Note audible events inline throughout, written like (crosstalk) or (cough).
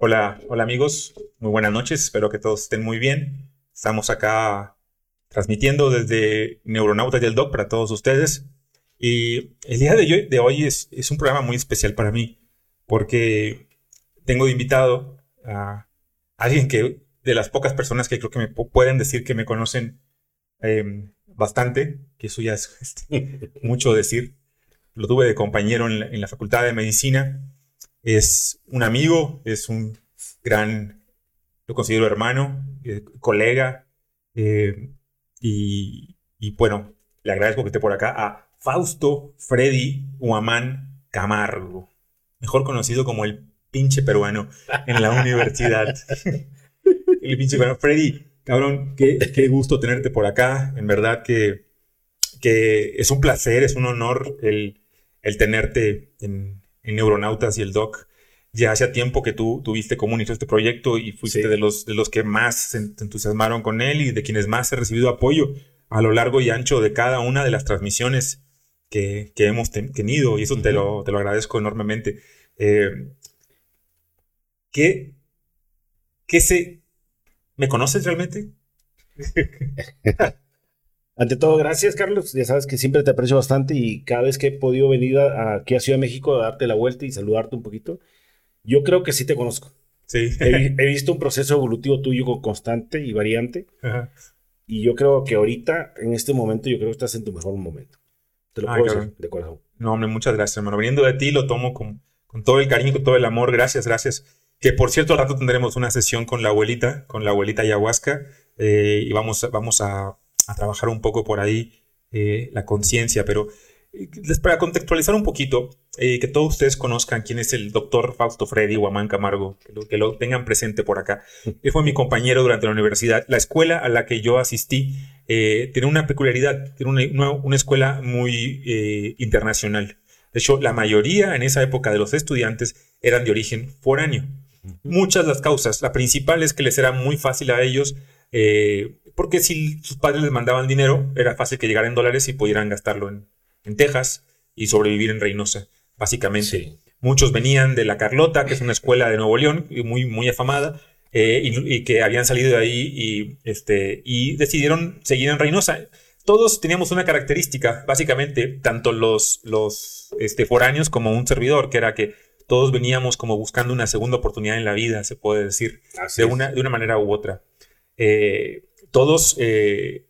Hola, hola amigos, muy buenas noches, espero que todos estén muy bien. Estamos acá transmitiendo desde Neuronautas del Doc para todos ustedes. Y el día de hoy, es, un programa muy especial para mí, porque tengo de invitado a alguien que, de las pocas personas que creo que me pueden decir que me conocen em, bastante, que eso ya es (laughs) este, mucho decir. Lo tuve de compañero en la Facultad de Medicina es un amigo, es un gran, lo considero hermano, eh, colega, eh, y, bueno, le agradezco que esté por acá a Fausto Freddy Huamán Camargo, mejor conocido como el pinche peruano en la universidad. (laughs) el pinche peruano. Freddy, cabrón, qué, gusto tenerte por acá. En verdad que, que es un placer, es un honor el, el tenerte en, en Neuronautas y el Doc. Ya hacía tiempo que tú tuviste como inicio este proyecto y fuiste de, los, de los que más se entusiasmaron con él y de quienes más he recibido apoyo a lo largo y ancho de cada una de las transmisiones que, hemos tenido y eso te, lo, te lo agradezco enormemente. Eh, ¿qué, ¿Qué se... ¿Me conoces realmente? (laughs) (laughs) Ante todo, gracias, Carlos. Ya sabes que siempre te aprecio bastante y cada vez que he podido venir aquí a Ciudad de México a darte la vuelta y saludarte un poquito, yo creo que sí te conozco. Sí. He, visto un proceso evolutivo tuyo constante y variante. Y yo creo que ahorita, en este momento, yo creo que estás en tu mejor momento. Te lo puedo decir de corazón. No, hombre, muchas gracias, hermano. Viniendo de ti, lo tomo con, con todo el cariño, con todo el amor. Gracias, gracias. Que por cierto, al rato tendremos una sesión con la abuelita, con la abuelita ayahuasca. Eh, y vamos, vamos a a trabajar un poco por ahí eh, la conciencia, pero eh, para contextualizar un poquito, eh, que todos ustedes conozcan quién es el doctor Fausto Freddy Guamán Camargo, que lo, que lo, tengan presente por acá. (laughs) Él fue mi compañero durante la universidad. La escuela a la que yo asistí tiene una peculiaridad, tiene una, una, escuela muy internacional. De hecho, la mayoría en esa época de los estudiantes eran de origen foráneo. Muchas las causas. La principal es que les era muy fácil a ellos porque si sus padres les mandaban dinero, era fácil que llegaran dólares y pudieran gastarlo en, Texas y sobrevivir en Reynosa, básicamente. Muchos venían de La Carlota, que es una escuela de Nuevo León, muy, muy afamada, eh, y, que habían salido de ahí y, este, y decidieron seguir en Reynosa. Todos teníamos una característica, básicamente, tanto los, los este, foráneos como un servidor, que era que todos veníamos como buscando una segunda oportunidad en la vida, se puede decir, de una, de una manera u otra. Eh, todos eh,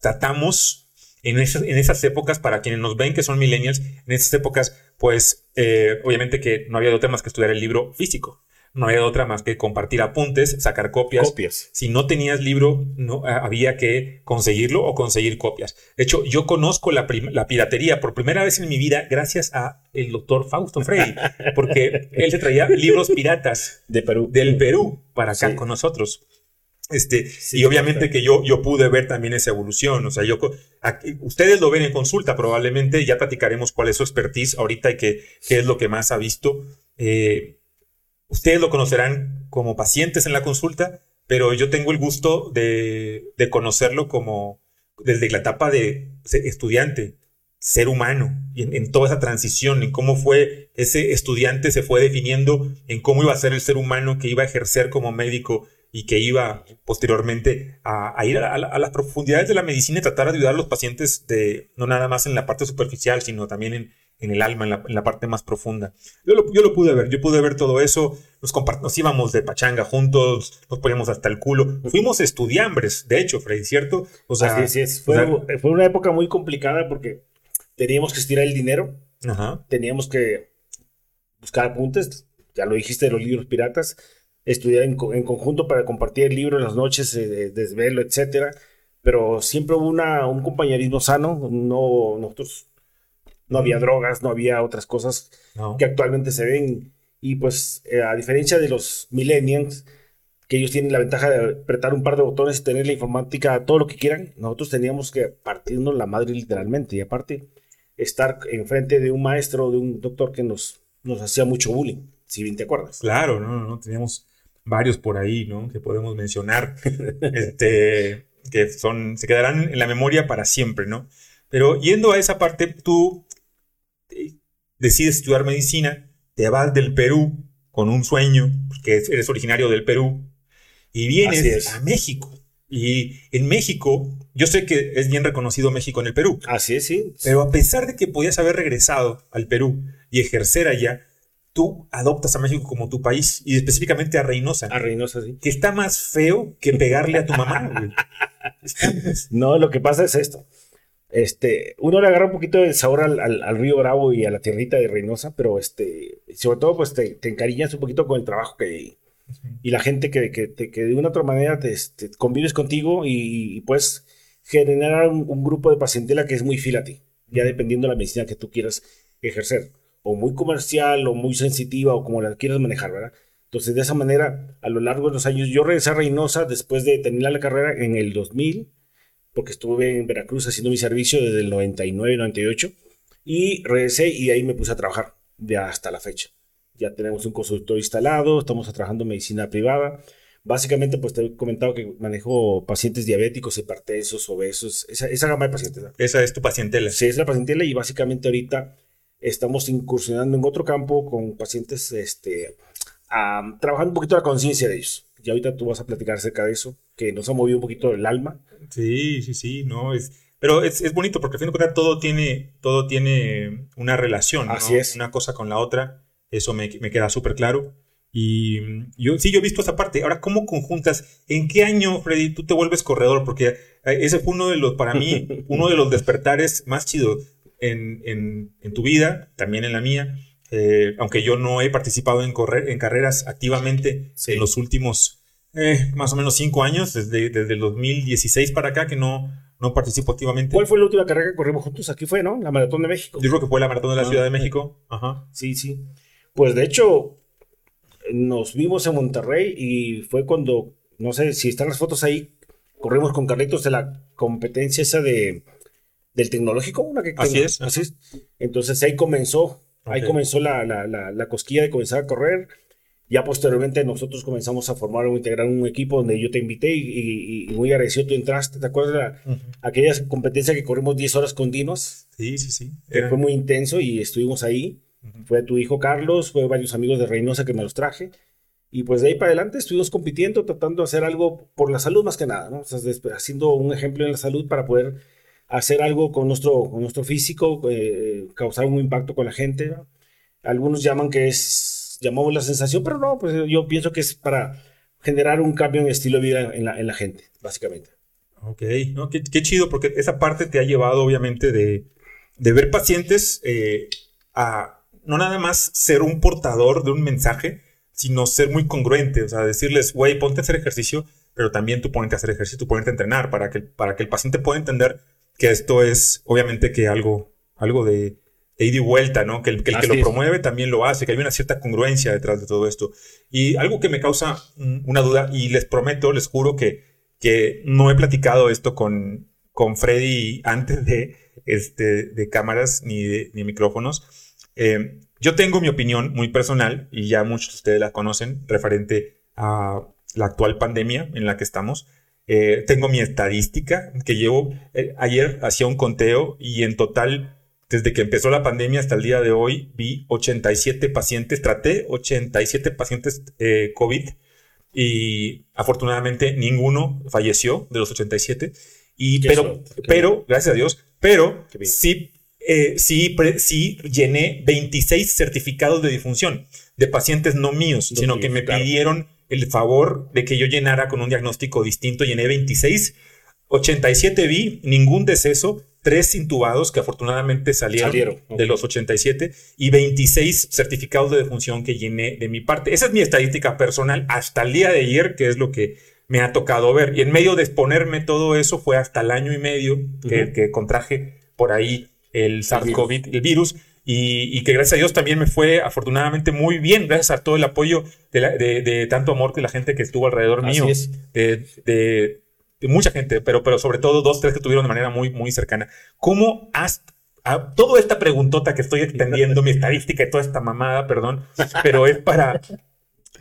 tratamos en esas, épocas, para quienes nos ven que son millennials, en esas épocas, pues eh, obviamente que no había de otra más que estudiar el libro físico. No había de otra más que compartir apuntes, sacar copias. copias. Si no tenías libro, no, había que conseguirlo o conseguir copias. De hecho, yo conozco la, piratería por primera vez en mi vida gracias a el doctor Fausto Frey, porque él se traía libros piratas de Perú. del Perú para acá con nosotros. Este, y obviamente que yo, yo pude ver también esa evolución. O sea, yo, ustedes lo ven en consulta, probablemente ya platicaremos cuál es su expertise ahorita y qué, qué es lo que más ha visto. Eh, ustedes lo conocerán como pacientes en la consulta, pero yo tengo el gusto de, de conocerlo como desde la etapa de estudiante, ser humano, y en, en, toda esa transición, en cómo fue ese estudiante se fue definiendo, en cómo iba a ser el ser humano que iba a ejercer como médico y que iba posteriormente a, ir a, las profundidades de la medicina y tratar de ayudar a los pacientes de, no nada más en la parte superficial, sino también en, en el alma, en la, parte más profunda. Yo lo, yo lo, pude ver, yo pude ver todo eso, nos, nos íbamos de pachanga juntos, nos poníamos hasta el culo, fuimos estudiambres, de hecho, Freddy, ¿cierto? O sea, Así es, fue, fue, una época muy complicada porque teníamos que estirar el dinero, teníamos que buscar apuntes, ya lo dijiste de los libros piratas, estudiar en, conjunto para compartir el libro en las noches eh, de desvelo, etcétera. Pero siempre hubo una, un compañerismo sano. No, nosotros no había drogas, no había otras cosas que actualmente se ven. Y pues, eh, a diferencia de los millennials, que ellos tienen la ventaja de apretar un par de botones y tener la informática, todo lo que quieran, nosotros teníamos que partirnos la madre literalmente. Y aparte, estar enfrente de un maestro, de un doctor que nos, nos hacía mucho bullying, si bien te acuerdas. Claro, no, no, teníamos varios por ahí, ¿no? Que podemos mencionar, (laughs) este, que son, se quedarán en la memoria para siempre, ¿no? Pero yendo a esa parte, tú eh, decides estudiar medicina, te vas del Perú con un sueño, que eres originario del Perú, y vienes a México. Y en México, yo sé que es bien reconocido México en el Perú. Así es, sí. Pero a pesar de que podías haber regresado al Perú y ejercer allá, tú adoptas a México como tu país y específicamente a Reynosa. A Reynosa, sí. Que está más feo que pegarle a tu mamá, güey. (laughs) no, lo que pasa es esto. Este, uno le agarra un poquito de sabor al, río Bravo y a la tierrita de Reynosa, pero este, sobre todo, pues te, te encariñas un poquito con el trabajo que. Y la gente que, que, de una u otra manera te, este, convives contigo y, puedes generar un, grupo de pacientela que es muy fiel a ti, ya dependiendo de la medicina que tú quieras ejercer, o muy comercial, o muy sensitiva, o como la quieras manejar, ¿verdad? Entonces, de esa manera, a lo largo de los años, yo regresé a Reynosa después de terminar la carrera en el 2000, porque estuve en Veracruz haciendo mi servicio desde el 99, 98, y regresé y ahí me puse a trabajar de hasta la fecha. Ya tenemos un consultor instalado, estamos trabajando en medicina privada. Básicamente, pues te he comentado que manejo pacientes diabéticos, hipertensos, obesos, esa, esa gama de pacientes. Esa es tu pacientela. Sí, es la pacientela y básicamente ahorita estamos incursionando en otro campo con pacientes, este, trabajando un poquito la conciencia de ellos. Y ahorita tú vas a platicar acerca de eso, que nos ha movido un poquito el alma. Sí, sí, sí, no, es, pero es, es bonito porque al fin de cuentas todo tiene, todo tiene una relación, Así es. Una cosa con la otra, eso me, me queda súper claro. Y yo sí, yo he visto esa parte. Ahora, ¿cómo conjuntas? ¿En qué año, Freddy, tú te vuelves corredor? Porque eh, ese fue uno de los, para mí, (laughs) uno de los despertares más chidos en, en, en tu vida, también en la mía. Eh, aunque yo no he participado en, correr, en carreras activamente en los últimos eh, más o menos cinco años, desde, desde el 2016 para acá, que no, no participo activamente. ¿Cuál fue la última carrera que corrimos juntos? Aquí fue, ¿no? La Maratón de México. Yo creo que fue la Maratón de la ah, Ciudad de México. Ajá. Sí, sí. Pues de hecho, nos vimos en Monterrey y fue cuando, no sé si están las fotos ahí, corrimos con Carlitos de la competencia esa de del tecnológico, una que así es. Así es. Entonces ahí comenzó, ahí comenzó la, la, la, cosquilla de comenzar a correr. Ya posteriormente nosotros comenzamos a formar o integrar un equipo donde yo te invité y, muy agradecido tú entraste. ¿Te acuerdas de aquella competencia que corrimos 10 horas continuas? Sí, sí, sí. Fue muy intenso y estuvimos ahí. Fue tu hijo Carlos, fue varios amigos de Reynosa que me los traje. Y pues de ahí para adelante estuvimos compitiendo, tratando de hacer algo por la salud más que nada, ¿no? O sea, haciendo un ejemplo en la salud para poder hacer algo con nuestro, con nuestro físico, eh, causar un impacto con la gente. Algunos llaman que es, llamamos la sensación, pero no, pues yo pienso que es para generar un cambio en el estilo de vida en la, en la gente, básicamente. Ok, qué, chido, porque esa parte te ha llevado obviamente de, de ver pacientes eh, a no nada más ser un portador de un mensaje, sino ser muy congruente, o sea, decirles, güey, ponte a hacer ejercicio, pero también tú ponte a hacer ejercicio, tú ponte a entrenar para que, para que el paciente pueda entender que esto es obviamente que algo, algo de, de ida y vuelta, ¿no? Que el que, el que lo promueve también lo hace, que hay una cierta congruencia detrás de todo esto. Y algo que me causa una duda, y les prometo, les juro que, que no he platicado esto con, con Freddy antes de, este, de cámaras ni de ni micrófonos. Eh, yo tengo mi opinión muy personal, y ya muchos de ustedes la conocen, referente a la actual pandemia en la que estamos. Eh, tengo mi estadística que llevo. Eh, ayer hacía un conteo y en total, desde que empezó la pandemia hasta el día de hoy, vi 87 pacientes, traté 87 pacientes eh, COVID y afortunadamente ninguno falleció de los 87. Y, pero, pero, gracias a Dios, pero sí, sí, sí llené 26 certificados de difunción de pacientes no míos, sino que me pidieron el favor de que yo llenara con un diagnóstico distinto. Llené 26, 87 vi, ningún deceso, tres intubados que afortunadamente salieron, de los 87 y 26 certificados de defunción que llené de mi parte. Esa es mi estadística personal hasta el día de ayer, que es lo que me ha tocado ver. Y en medio de exponerme todo eso fue hasta el año y medio que, que contraje por ahí el SARS-CoV, el virus y, que gracias a Dios también me fue afortunadamente muy bien, gracias a todo el apoyo de, tanto amor de la gente que estuvo alrededor mío, de, mucha gente, pero, pero sobre todo dos, tres que tuvieron de manera muy, muy cercana. ¿Cómo has a toda esta preguntota que estoy extendiendo, mi estadística y toda esta mamada, perdón, pero es para,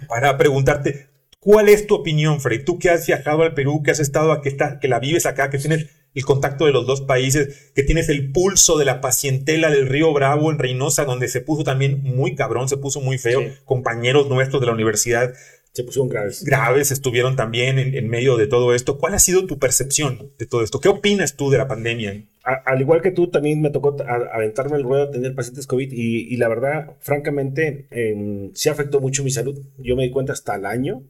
para preguntarte, ¿cuál es tu opinión, Frey? Tú que has viajado al Perú, que has estado aquí, que la vives acá, que tienes el contacto de los dos países, que tienes el pulso de la pacientela del río Bravo en Reynosa, donde se puso también muy cabrón, se puso muy feo. Compañeros nuestros de la universidad se pusieron graves. Graves estuvieron también en, medio de todo esto. ¿Cuál ha sido tu percepción de todo esto? ¿Qué opinas tú de la pandemia? al igual que tú, también me tocó aventarme el ruedo a tener pacientes COVID y, la verdad, francamente, eh, sí afectó mucho mi salud. Yo me di cuenta hasta el año.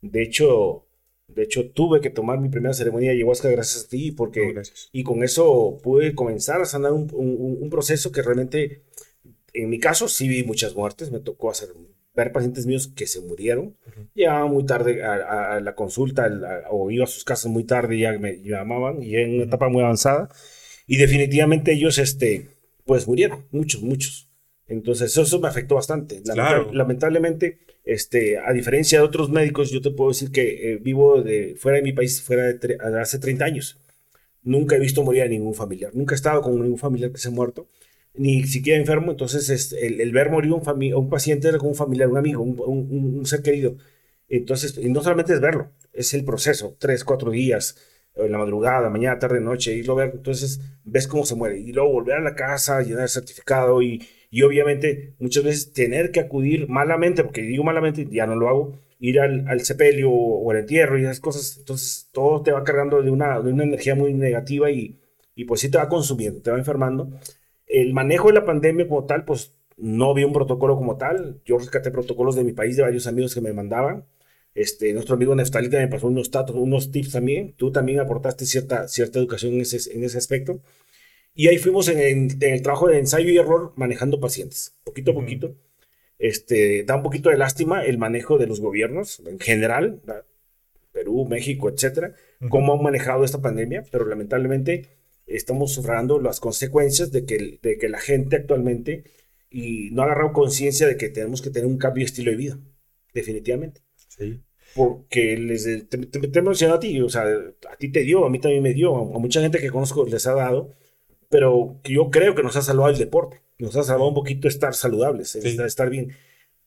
De hecho, de hecho, tuve que tomar mi primera ceremonia de ayahuasca gracias a ti, porque y con eso pude comenzar a sanar un, un, proceso que realmente, en mi caso, sí vi muchas muertes. Me tocó hacer ver pacientes míos que se murieron. Llegaban muy tarde a, la consulta o iba a sus casas muy tarde y ya me llamaban y en una etapa muy avanzada. Y definitivamente ellos, este, pues murieron, muchos, muchos. Entonces eso, me afectó bastante. Lamentablemente, este, a diferencia de otros médicos, yo te puedo decir que eh, vivo de, fuera de mi país fuera de hace 30 años. Nunca he visto morir a ningún familiar. Nunca he estado con ningún familiar que se ha muerto ni siquiera enfermo, entonces es, el, ver morir un, un paciente como un familiar, un amigo, un, un, ser querido. Entonces, y no solamente es verlo, es el proceso, tres, cuatro días, en la madrugada, mañana, tarde, noche, irlo a ver, entonces ves cómo se muere. Y luego volver a la casa, llenar el certificado y, y obviamente muchas veces tener que acudir malamente, porque digo malamente, ya no lo hago, ir al, al sepelio o, al entierro y esas cosas, entonces todo te va cargando de una, de una energía muy negativa y, y pues sí te va consumiendo, te va enfermando el manejo de la pandemia como tal, pues no vi un protocolo como tal. Yo rescaté protocolos de mi país, de varios amigos que me mandaban. Este, nuestro amigo Neftalita me pasó unos, unos tips también. Tú también aportaste cierta, cierta educación en ese, en ese aspecto. Y ahí fuimos en, el trabajo de ensayo y error manejando pacientes, poquito a poquito. Este, da un poquito de lástima el manejo de los gobiernos en general, Perú, México, etcétera, cómo han manejado esta pandemia, pero lamentablemente estamos sufriendo las consecuencias de que, de que la gente actualmente y no ha agarrado conciencia de que tenemos que tener un cambio de estilo de vida, definitivamente. Sí. Porque les, te, te, a ti, o sea, a ti te dio, a mí también me dio, a, mucha gente que conozco les ha dado, pero yo creo que nos ha salvado el deporte, nos ha salvado un poquito estar saludables, estar, bien,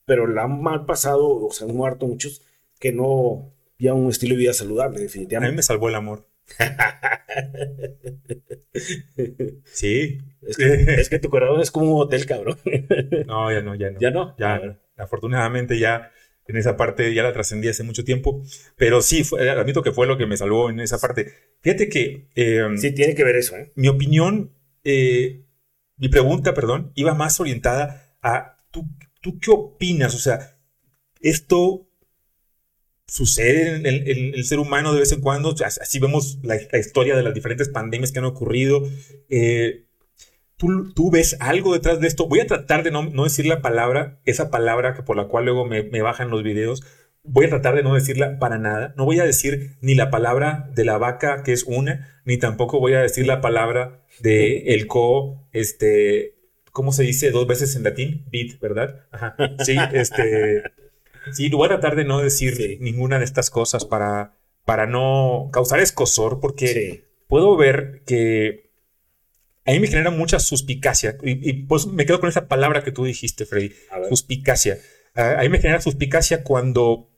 pero la han mal pasado, o sea, han muerto muchos que no ya un estilo de vida saludable, definitivamente. A mí me salvó el amor. (laughs) sí. (laughs) Es que, tu corazón es como un hotel, cabrón. no, ya no, ya no. Ya no. Ya, afortunadamente ya en esa parte ya la trascendí hace mucho tiempo, pero sí, fue, admito que fue lo que me salvó en esa parte. Fíjate que... Em, sí, tiene que ver eso, ¿eh? Mi opinión, eh, mi pregunta, perdón, iba más orientada a, ¿tú, ¿tú qué opinas? O sea, esto sucede en el, ser humano de vez en cuando. Así vemos la, historia de las diferentes pandemias que han ocurrido. Eh, ¿tú, ¿tú, ves algo detrás de esto? Voy a tratar de no, decir la palabra, esa palabra que por la cual luego me, bajan los videos. Voy a tratar de no decirla para nada. No voy a decir ni la palabra de la vaca, que es una, ni tampoco voy a decir la palabra de el co, este, ¿cómo se dice dos veces en latín? Bit, ¿verdad? Ajá. Sí, este. Sí, voy a tratar de no decir ninguna de estas cosas para, para no causar escosor, porque puedo ver que a mí me genera mucha suspicacia. Y, pues me quedo con esa palabra que tú dijiste, Freddy, suspicacia. a mí me genera suspicacia cuando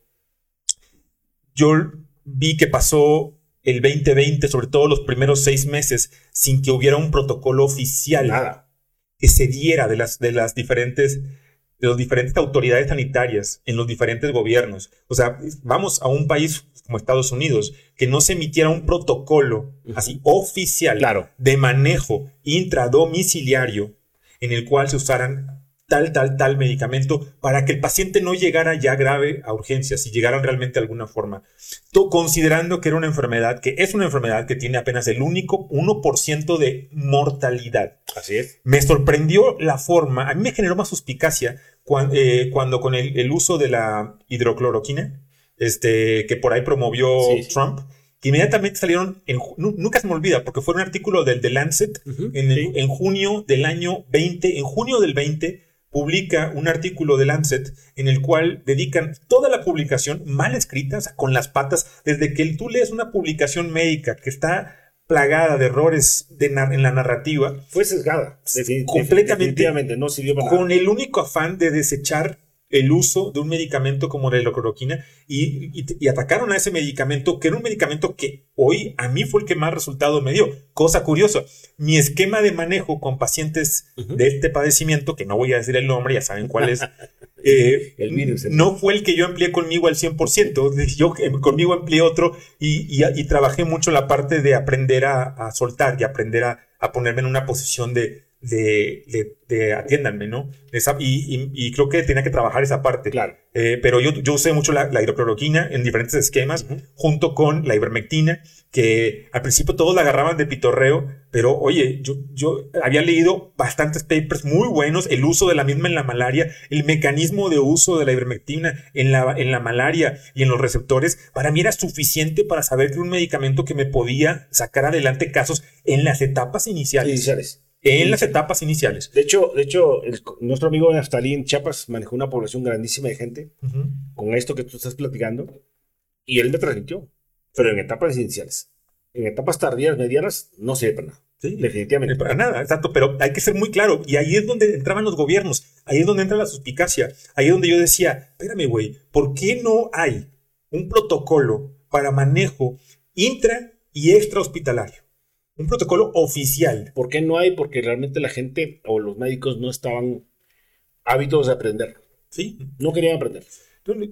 yo vi que pasó el 2020, sobre todo los primeros seis meses, sin que hubiera un protocolo oficial Nada. que se diera de las, de las diferentes de las diferentes autoridades sanitarias en los diferentes gobiernos. O sea, vamos a un país como Estados Unidos, que no se emitiera un protocolo así oficial de manejo intradomiciliario en el cual se usaran tal, tal, tal medicamento para que el paciente no llegara ya grave a urgencias, si llegaran realmente de alguna forma. considerando que era una enfermedad, que es una enfermedad que tiene apenas el único 1% de mortalidad. Así es. Me sorprendió la forma, a mí me generó más suspicacia eh, cuando, con el, uso de la hidrocloroquina, este, que por ahí promovió Trump, que inmediatamente salieron, en, nunca se me olvida, porque fue un artículo del The Lancet en, en, junio del año 20, en junio del 20 publica un artículo de Lancet en el cual dedican toda la publicación mal escrita, con las patas, desde que tú lees una publicación médica que está plagada de errores de en la narrativa. Fue sesgada, completamente. no sirvió para con el único afán de desechar el uso de un medicamento como la hidrocloroquina y, y, atacaron a ese medicamento, que era un medicamento que hoy a mí fue el que más resultado me dio. Cosa curiosa, mi esquema de manejo con pacientes de este padecimiento, que no voy a decir el nombre, ya saben cuál es, (laughs) eh, el virus, no fue el que yo empleé conmigo al 100%, yo eh, conmigo empleé otro y, y, trabajé mucho la parte de aprender a, soltar y aprender a, a ponerme en una posición de de, de, atiéndanme, ¿no? y, creo que tenía que trabajar esa parte. Claro. Eh, pero yo, yo usé mucho la, hidrocloroquina en diferentes esquemas, junto con la ivermectina, que al principio todos la agarraban de pitorreo, pero oye, yo, yo había leído bastantes papers muy buenos, el uso de la misma en la malaria, el mecanismo de uso de la ivermectina en la, en la malaria y en los receptores, para mí era suficiente para saber que un medicamento que me podía sacar adelante casos en las etapas iniciales. Iniciales en las etapas iniciales. De hecho, de hecho nuestro amigo Naftalí en Chiapas manejó una población grandísima de gente con esto que tú estás platicando y él me transmitió, pero en etapas iniciales. En etapas tardías, medianas, no sirve para nada. Sí, definitivamente. Para nada, exacto, pero hay que ser muy claro. Y ahí es donde entraban los gobiernos, ahí es donde entra la suspicacia, ahí es donde yo decía, espérame, güey, ¿por qué no hay un protocolo para manejo intra y extra hospitalario? Un protocolo oficial. ¿Por qué no hay? Porque realmente la gente o los médicos no estaban hábitos de aprender. Sí. No querían aprender.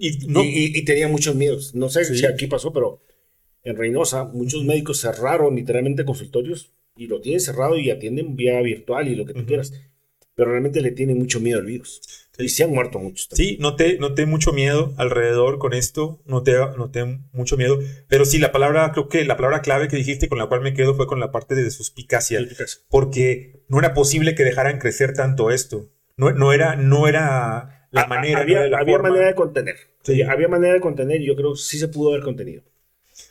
Y, tenían muchos miedos. No sé si aquí pasó, pero en Reynosa muchos médicos cerraron literalmente consultorios y lo tienen cerrado y atienden vía virtual y lo que tú quieras. Pero realmente le tienen mucho miedo al virus. Y se han muerto muchos. Sí, noté, noté mucho miedo alrededor con esto, noté, noté mucho miedo, pero sí, la palabra, creo que la palabra clave que dijiste con la cual me quedo fue con la parte de suspicacia, porque no era posible que dejaran crecer tanto esto, no, no era, no era la manera. Había, había manera de contener, sí. había manera de contener y yo creo que sí se pudo haber contenido.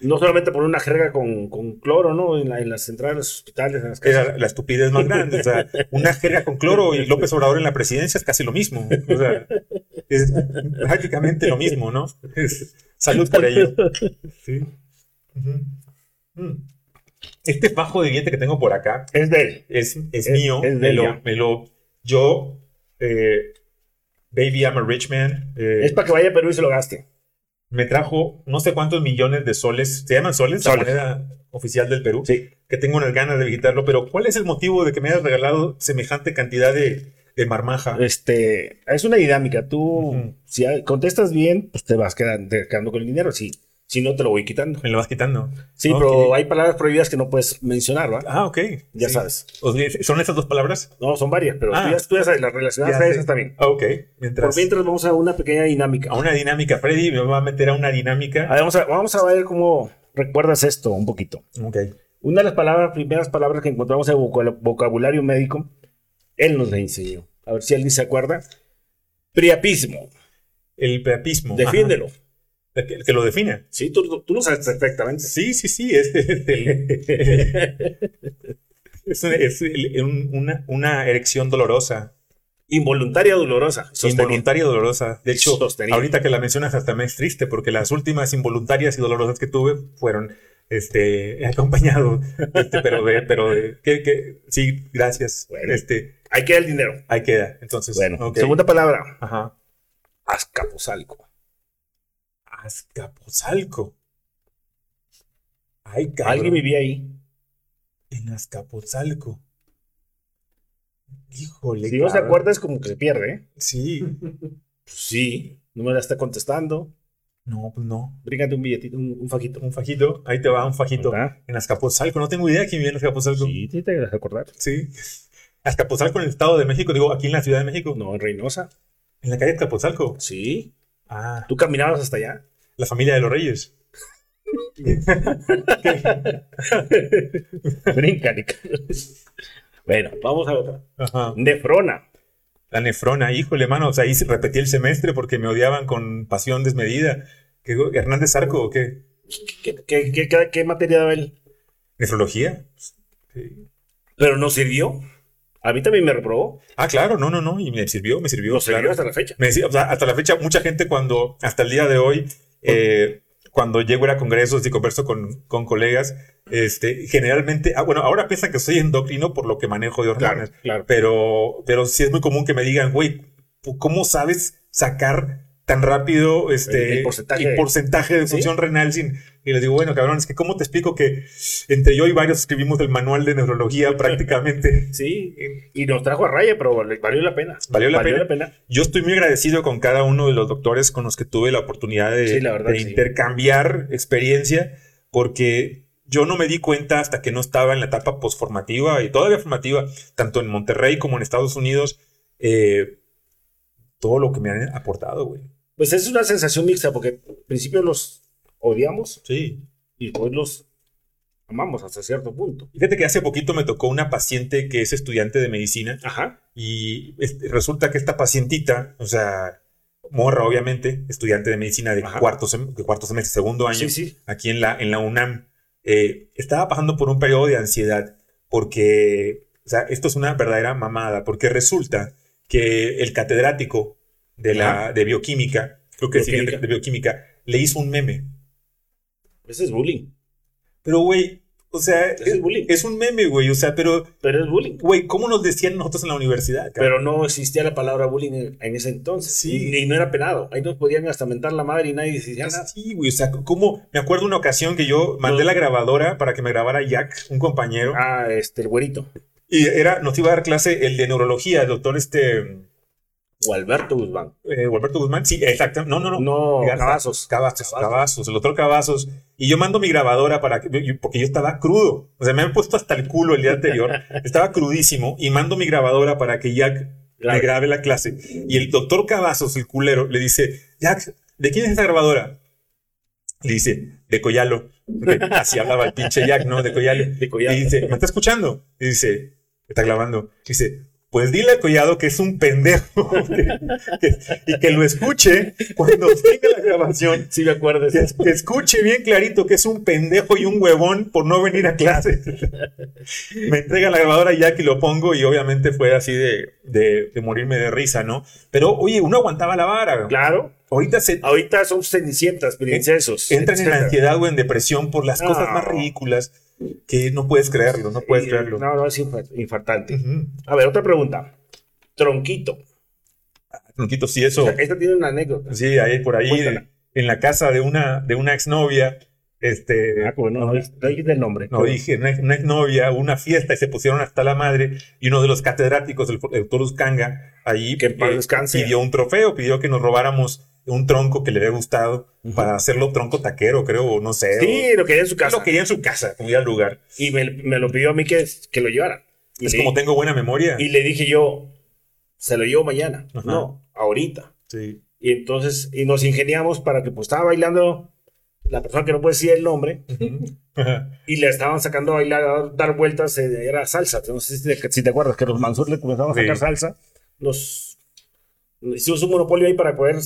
No solamente poner una jerga con, con cloro, ¿no? En, en, las entradas de los hospitales, en las casas. la estupidez más grande. O sea, una jerga con cloro y López Obrador en la presidencia es casi lo mismo. O sea, es prácticamente lo mismo, ¿no? salud por ello. Sí. Mm. Este bajo de diente que tengo por acá es de él. Es, es, mío. Es de me, me lo, yo, eh, Baby, I'm a rich man. Eh, es para que vaya a Perú y se lo gaste me trajo no sé cuántos millones de soles. ¿Se llaman soles? La moneda oficial del Perú. Sí. Que tengo unas ganas de visitarlo. Pero, ¿cuál es el motivo de que me hayas regalado semejante cantidad de, de marmaja? Este, es una dinámica. Tú, si contestas bien, pues te vas quedando, quedando con el dinero. Sí. Si no, te lo voy quitando. Me lo vas quitando. Sí, pero hay palabras prohibidas que no puedes mencionar, ¿va? Ah, ok. Ya sabes. ¿Son esas dos palabras? No, son varias, pero tú, ah. ya, tú, ya, sabes, las relacionadas a esas también. Ah, ok. Mientras... Por mientras vamos a una pequeña dinámica. A una dinámica. Freddy me va a meter a una dinámica. vamos, a, vamos a ver cómo recuerdas esto un poquito. Ok. Una de las palabras, primeras palabras que encontramos en el vocabulario médico, él nos la enseñó. A ver si alguien se acuerda. Priapismo. El priapismo. Defiéndelo que, lo define. Sí, tú, lo sabes perfectamente. Sí, sí, sí. Es, es, (laughs) una, erección dolorosa. Involuntaria dolorosa. Involuntaria dolorosa. De hecho, ahorita que la mencionas hasta me es triste porque las últimas involuntarias y dolorosas que tuve fueron este, acompañado. Este, pero de, pero que, sí, gracias. este, ahí queda el dinero. Ahí queda. Entonces, bueno, segunda palabra. Ajá. Azcapotzalco. Azcapotzalco. Ay, cabrón. Alguien vivía ahí. En Azcapotzalco. Híjole. Si no se acuerda, es como que se pierde, ¿eh? Sí. sí. No me la está contestando. No, pues no. Brígate un billetito, un, fajito. Un fajito. Ahí te va, un fajito. En Azcapotzalco. No tengo idea quién vive en Azcapotzalco. Sí, sí, te vas a acordar. Sí. Azcapotzalco en el Estado de México. Digo, aquí en la Ciudad de México. No, en Reynosa. ¿En la calle Azcapotzalco? Sí. Ah. ¿Tú caminabas hasta allá? La familia de los reyes. (laughs) Brinca, Bueno, vamos a otra. Nefrona. La nefrona, híjole, mano. O sea, ahí repetí el semestre porque me odiaban con pasión desmedida. ¿Qué, ¿Hernández Arco o qué? ¿Qué, materia daba él? Nefrología. ¿Pero no sirvió? A mí también me reprobó. Ah, claro, no, no, no. Y me sirvió, me sirvió. sirvió hasta la fecha. o sea, hasta la fecha, mucha gente cuando, hasta el día de hoy, eh, cuando llego a congresos y converso con, con, colegas, este, generalmente, ah, bueno, ahora piensan que soy endocrino por lo que manejo de hormonas. Claro, Pero, pero sí es muy común que me digan, güey, ¿cómo sabes sacar tan rápido este, El porcentaje. el porcentaje de función renal sin... Y les digo, bueno, cabrón, es que ¿cómo te explico que entre yo y varios escribimos el manual de neurología (laughs) prácticamente? Sí, y nos trajo a raya, pero valió la pena. Valió la, pena? Yo estoy muy agradecido con cada uno de los doctores con los que tuve la oportunidad de, Sí, la verdad, de sí. intercambiar experiencia, porque yo no me di cuenta hasta que no estaba en la etapa postformativa y todavía formativa, tanto en Monterrey como en Estados Unidos, eh, todo lo que me han aportado, güey. Pues es una sensación mixta, porque al principio los odiamos Sí. y después los amamos hasta cierto punto. Fíjate que hace poquito me tocó una paciente que es estudiante de medicina Ajá. y resulta que esta pacientita, o sea, morra obviamente, estudiante de medicina de Ajá. cuarto, de cuarto semestre, segundo año, Sí, sí. aquí en la, en la UNAM, eh, estaba pasando por un periodo de ansiedad porque, o sea, esto es una verdadera mamada, porque resulta que el catedrático de, la, de bioquímica, creo que Bioquímica. de bioquímica, le hizo un meme. Ese es bullying. Pero, güey, o sea, Ese es bullying. es un meme, güey, o sea, pero, Pero es bullying. güey, ¿cómo nos decían nosotros en la universidad? cabrón? Pero no existía la palabra bullying en, en ese entonces. Sí. Y, y no era penado. Ahí nos podían hasta mentar la madre y nadie decía nada. Sí, güey, o sea, ¿cómo? Me acuerdo una ocasión que yo mandé la grabadora para que me grabara Jack, un compañero, Ah, este, el güerito. y era, nos iba a dar clase el de neurología, el doctor este, O Alberto Guzmán. eh, Alberto Guzmán, sí, exacto, no, no, no, No, Garza- Cavazos. Cavazos, Cavazos, el doctor Cavazos, y yo mando mi grabadora para que, yo- porque yo estaba crudo, o sea, me había puesto hasta el culo el día anterior, (laughs) estaba crudísimo, y mando mi grabadora para que Jack me Grabe. la clase, y el doctor Cavazos, el culero, le dice, Jack, ¿de quién es esta grabadora? Le dice, de Coyalo, así hablaba el pinche Jack, ¿no? De Coyalo. De Collado. Y dice, ¿me está escuchando? Y dice, está grabando. Dice, pues dile a Collado que es un pendejo (laughs) que- que- y que lo escuche cuando (laughs) tenga la grabación. Sí, me acuerdo. Que, que escuche bien clarito que es un pendejo y un huevón por no venir a clase. (laughs) Me entrega la grabadora y ya que lo pongo y obviamente fue así de, de- de morirme de risa, ¿no? Pero oye, uno aguantaba la vara. Claro. Ahorita se Ahorita son cenicientas, princesos. entran en ansiedad o en depresión por las No. cosas más ridículas que no puedes creerlo, no puedes creerlo. No, no, es infa- infartante. A ver, otra pregunta. Tronquito. Tronquito, sí, eso. O sea, esta tiene una anécdota. Sí, ahí por ahí, en la casa de una, de una exnovia, este, Ah, no, no, no dijiste el nombre. no dije, una, una exnovia, una fiesta y se pusieron hasta la madre, y uno de los catedráticos del el doctor Uscanga, ahí eh, Que pidió un trofeo, pidió que nos robáramos un tronco que le había gustado para hacerlo tronco taquero, creo, o no sé. Sí, lo quería en su casa. lo quería en su casa, como al lugar. Y me, me lo pidió a mí que, que lo llevara. Y Es le, como tengo buena memoria. y le dije yo, se lo llevo mañana. Ajá. No, ahorita. Sí. Y entonces, y nos ingeniamos para que pues estaba bailando la persona que no puede decir el nombre (laughs) y le estaban sacando a bailar, a dar, vueltas, eh, era salsa. No sé si te, si te acuerdas que los Mansur le comenzaban a Sí. sacar salsa. Nos hicimos un monopolio ahí para poder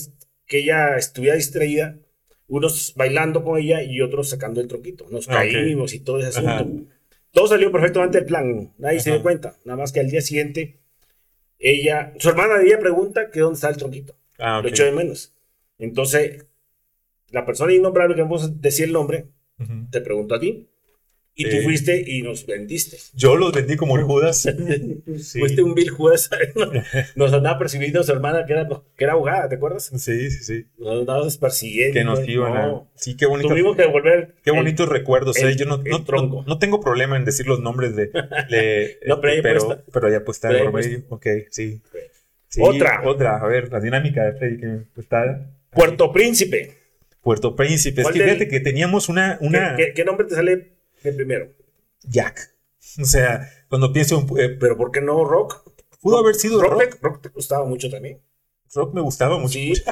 que ella estuviera distraída. Unos bailando con ella y otros sacando el tronquito. Nos Ah, caímos y todo ese Ajá. asunto. Todo salió perfectamente el plan. Nadie se Ajá. dio cuenta. Nada más que al día siguiente, ella, su hermana de ella pregunta que dónde está el tronquito. Ah, ok. Lo echó de menos. Entonces, la persona innombrable que vamos a decir el nombre, Ujú. te preguntó a ti. Y tú Eh. fuiste y nos vendiste. Yo los vendí como el Judas. (laughs) Sí. Fuiste un vil juez. nos andaba persiguiendo su hermana que era, que era abogada, ¿te acuerdas? Sí, sí, sí. Nos andabas persiguiendo. Que nos iban a. No. Sí, qué bonito. Tuvimos que devolver. Qué el- bonitos recuerdos, el- ¿eh? Yo no, el no, tronco. no, tengo problema en decir los nombres de. de- (laughs) No, pero ahí pero, puesta. pero ya pues está Pero ahí por medio. Ok, sí. Sí, Otra. Otra, a ver, la dinámica de Freddy que está. Puerto Príncipe. Puerto Príncipe. Es ¿Cuál que fíjate que teníamos una. una ¿Qué, qué, qué nombre te sale de primero? Jack. O sea, cuando pienso. eh, Pero ¿por qué no Rock? pudo haber sido Rock, rock. te- Rock te gustaba mucho también. Rock me gustaba mucho. Sí. (laughs)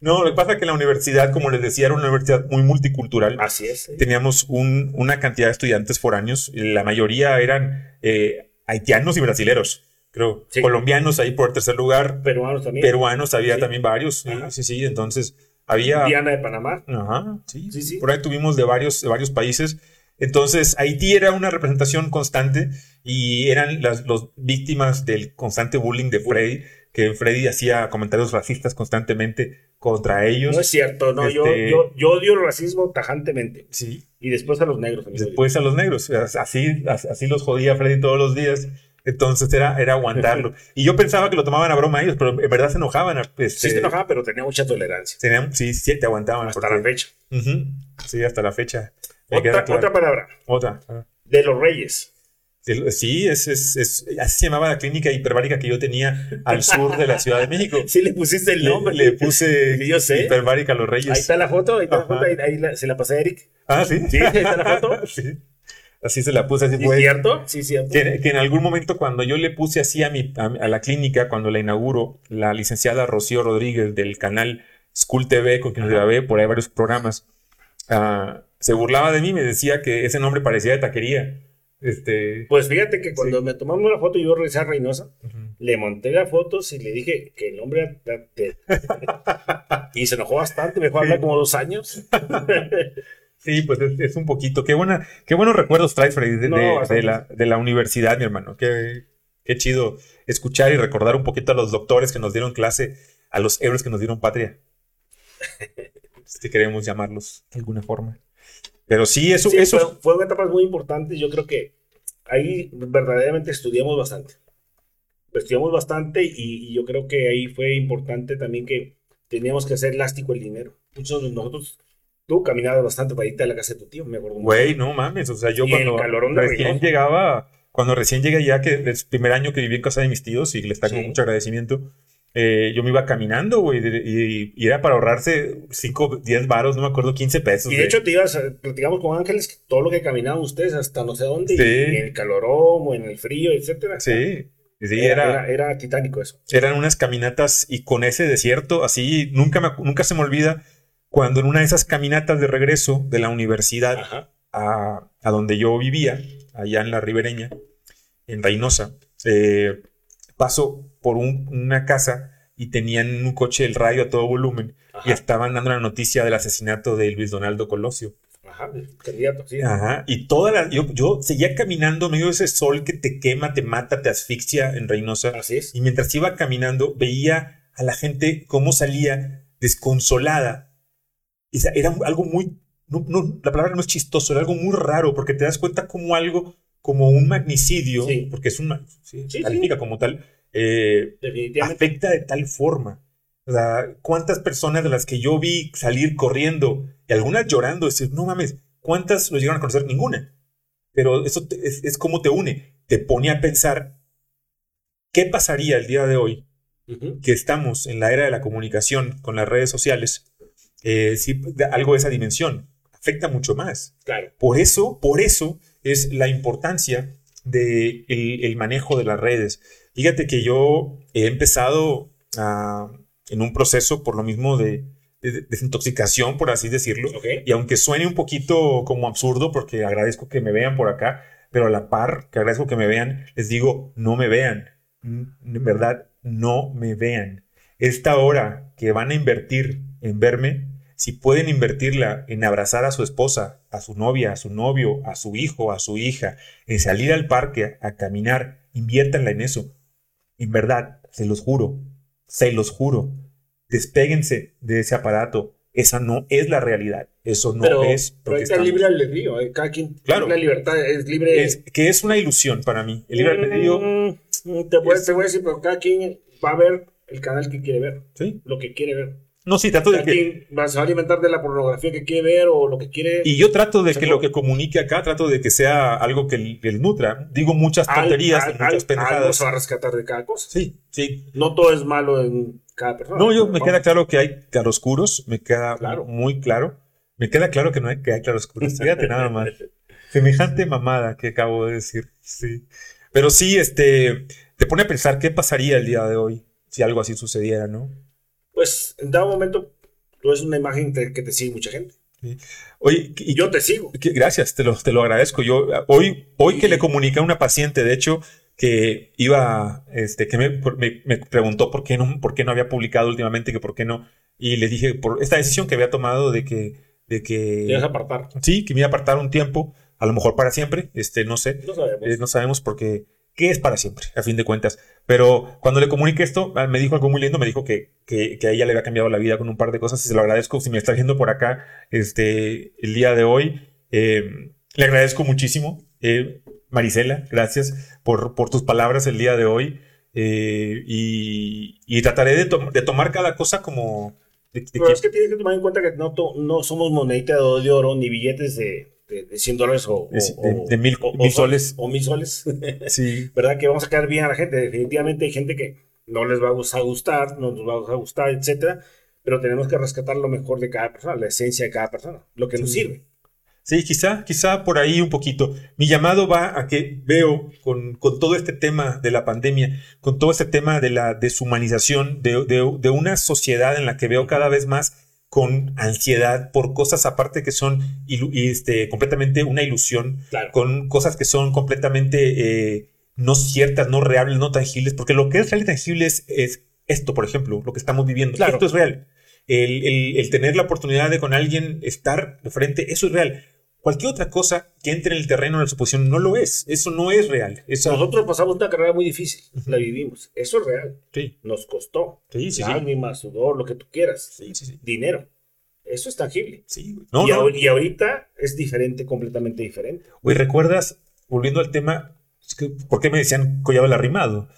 No, lo que pasa es que la universidad, como les decía, era una universidad muy multicultural. Así es. sí. teníamos un- una cantidad de estudiantes foráneos. La mayoría eran eh, haitianos y brasileros, creo. Sí. Colombianos ahí por el tercer lugar. Peruanos también. Peruanos había Sí. también varios. Sí, sí, sí. Entonces había. Diana de Panamá. Ajá, sí. Sí, sí. Por ahí tuvimos de varios, de varios países. Entonces, Haití era una representación constante y eran las los víctimas del constante bullying de Freddy, que Freddy hacía comentarios racistas constantemente contra ellos. No es cierto, no, yo, Este- yo, yo odio el racismo tajantemente. Sí, Y después a los negros. Después a los negros, así, así los jodía Freddy todos los días. Entonces era, era aguantarlo. (laughs) y yo pensaba que lo tomaban a broma ellos, pero en verdad se enojaban. Este, sí, se enojaban, pero tenía mucha tolerancia. Tenían, sí, sí, te aguantaban. Hasta la fecha. Sí, hasta la fecha. Otra, otra palabra. Otra. De los Reyes. Sí, es, es, es, así se llamaba la clínica hiperbárica que yo tenía al sur de la Ciudad de México. (laughs) Sí, le pusiste el nombre. Le, puse (laughs) yo sé. hiperbárica a los Reyes. Ahí está la foto, ahí está la foto, ahí, se la pasé a Eric. Ah, sí. Sí, ahí está la foto. sí. Así se la puse, así ¿Sí cierto? Sí, cierto. Que, que, en algún momento cuando yo le puse así a, mi, a, la clínica, cuando la inauguro, la licenciada Rocío Rodríguez del canal School TV, con quien grabé por ahí varios programas, uh, se burlaba de mí, me decía que ese nombre parecía de taquería. Este, pues fíjate que cuando me tomamos la foto yo regresé a Reynosa, le monté las fotos y le dije que el nombre... (laughs) y se enojó bastante, me dejó hablar como dos años. (laughs) sí, pues es, un poquito. Qué, buena, qué buenos recuerdos traes, Freddy, de, la, de la universidad, mi hermano. Qué, qué chido escuchar y recordar un poquito a los doctores que nos dieron clase, a los héroes que nos dieron patria. (laughs) si queremos llamarlos de alguna forma. Pero sí, eso... eso... Fue, una etapa muy importante. Yo creo que ahí verdaderamente estudiamos bastante. Estudiamos bastante y, yo creo que ahí fue importante también que teníamos que hacer elástico el dinero. Muchos de nosotros tú caminabas bastante para irte a la casa de tu tío, me acuerdo. Güey, no mames, o sea, yo cuando recién llegaba, cuando recién llegué ya, que el primer año que viví en casa de mis tíos y les tengo mucho agradecimiento, eh, yo me iba caminando, güey, y, era para ahorrarse 5, 10 varos, no me acuerdo, 15 pesos. Y de, hecho te ibas, platicamos con Ángeles, todo lo que caminaban ustedes hasta no sé dónde, en el calorón o en el frío, etcétera. Sí. Sí, era, era, titánico eso. Eran unas caminatas y con ese desierto, así, nunca, me, nunca se me olvida cuando en una de esas caminatas de regreso de la universidad a, a, donde yo vivía, allá en la ribereña, en Reynosa, eh, paso por una casa y tenían un coche el radio a todo volumen y estaban dando la noticia del asesinato de Luis Donaldo Colosio. Ajá, candidato, sí. Ajá, y toda la, yo, yo seguía caminando medio de ese sol que te quema, te mata, te asfixia en Reynosa. Así es. Y mientras iba caminando, veía a la gente cómo salía desconsolada. Era algo muy, no, no, la palabra no es chistoso, era algo muy raro, porque te das cuenta como algo, como un magnicidio, porque es un, sí, califica como tal, eh, afecta de tal forma. O sea, ¿cuántas personas de las que yo vi salir corriendo y algunas llorando, decir, no mames, ¿cuántas lo llegaron a conocer? Ninguna. Pero eso es, como te une. Te pone a pensar, ¿qué pasaría el día de hoy que estamos en la era de la comunicación con las redes sociales? Eh, algo de esa dimensión afecta mucho más. Claro. Por eso, por eso es la importancia del de el manejo de las redes. Fíjate que yo he empezado en un proceso por lo mismo de, desintoxicación, por así decirlo. Y aunque suene un poquito como absurdo, porque agradezco que me vean por acá, pero a la par que agradezco que me vean, les digo, no me vean. En verdad, no me vean. Esta hora que van a invertir en verme, si pueden invertirla en abrazar a su esposa, a su novia, a su novio, a su hijo, a su hija, en salir al parque a caminar, inviértanla en eso. En verdad, se los juro, se los juro, despéguense de ese aparato. Esa no es la realidad. Eso no es. Pero está libre albedrío. ¿eh? Cada quien claro. la libertad es libre. Es, que es una ilusión para mí. El libre albedrío. Mm, te, voy, te voy a decir, pero cada quien va a ver el canal que quiere ver. Sí. Lo que quiere ver. No, sí, trato de que. Se va a alimentar de la pornografía que quiere ver o lo que quiere. Y yo trato de que lo que comunique acá, trato de que sea algo que el, nutra. Digo muchas tonterías, muchas pendejadas. Algo se va a rescatar de cada cosa. Sí, sí. No todo es malo en cada persona. No, yo me queda claro que hay claroscuros, me queda muy claro. Me queda claro que no hay, que hay claroscuros. Fíjate nada más. Semejante mamada que acabo de decir. Sí. Pero sí, este, te pone a pensar qué pasaría el día de hoy si algo así sucediera, ¿no? Pues en dado momento tú es una imagen que te sigue mucha gente. Oye, y yo te sigo. gracias, te lo, te lo agradezco. Yo hoy, hoy que le comuniqué a una paciente, de hecho, que iba, este, que me, me, preguntó por qué no, por qué no había publicado últimamente, que por qué no, y le dije por esta decisión que había tomado de que, de que. Te ibas a apartar. Sí, que me iba a apartar un tiempo, a lo mejor para siempre, este, no sé. No sabemos. Eh, no sabemos porque que es para siempre, a fin de cuentas. Pero cuando le comuniqué esto, ah, me dijo algo muy lindo, me dijo que, que, a ella le había cambiado la vida con un par de cosas y se lo agradezco. Si me está viendo por acá este, el día de hoy, em, le agradezco muchísimo. Eh, Marisela, gracias por, por tus palabras el día de hoy. Eh, y, trataré de, de, tomar cada cosa como... Pero es que tienes que tomar en cuenta que no, no somos moneditas de oro ni billetes de, de, 100 dólares o, de, mil, soles. O mil soles. (laughs) sí. ¿Verdad? Que vamos a quedar bien a la gente. Definitivamente hay gente que no les va a gustar, no nos va a gustar, etcétera. Pero tenemos que rescatar lo mejor de cada persona, la esencia de cada persona, lo que nos sirve. Sí, quizá, quizá por ahí un poquito. Mi llamado va a que veo con, todo este tema de la pandemia, con todo este tema de la deshumanización de, de, una sociedad en la que veo cada vez más con ansiedad por cosas aparte que son este, completamente una ilusión, con cosas que son completamente eh, no ciertas, no reales, no tangibles, porque lo que es real y tangible es, esto, por ejemplo, lo que estamos viviendo. Claro. Esto es real. El, el, tener la oportunidad de con alguien estar de frente, eso es real. Cualquier otra cosa que entre en el terreno de la suposición no lo es. Eso no es real. Nosotros pasamos una carrera muy difícil. La vivimos. Eso es real. Sí. Nos costó. Sí, sí, Lágrimas, sudor, lo que tú quieras. Sí, sí, sí. Dinero. Eso es tangible. Sí. No, y, y ahorita es diferente, completamente diferente. Oye, ¿recuerdas, volviendo al tema, por qué me decían collado el arrimado?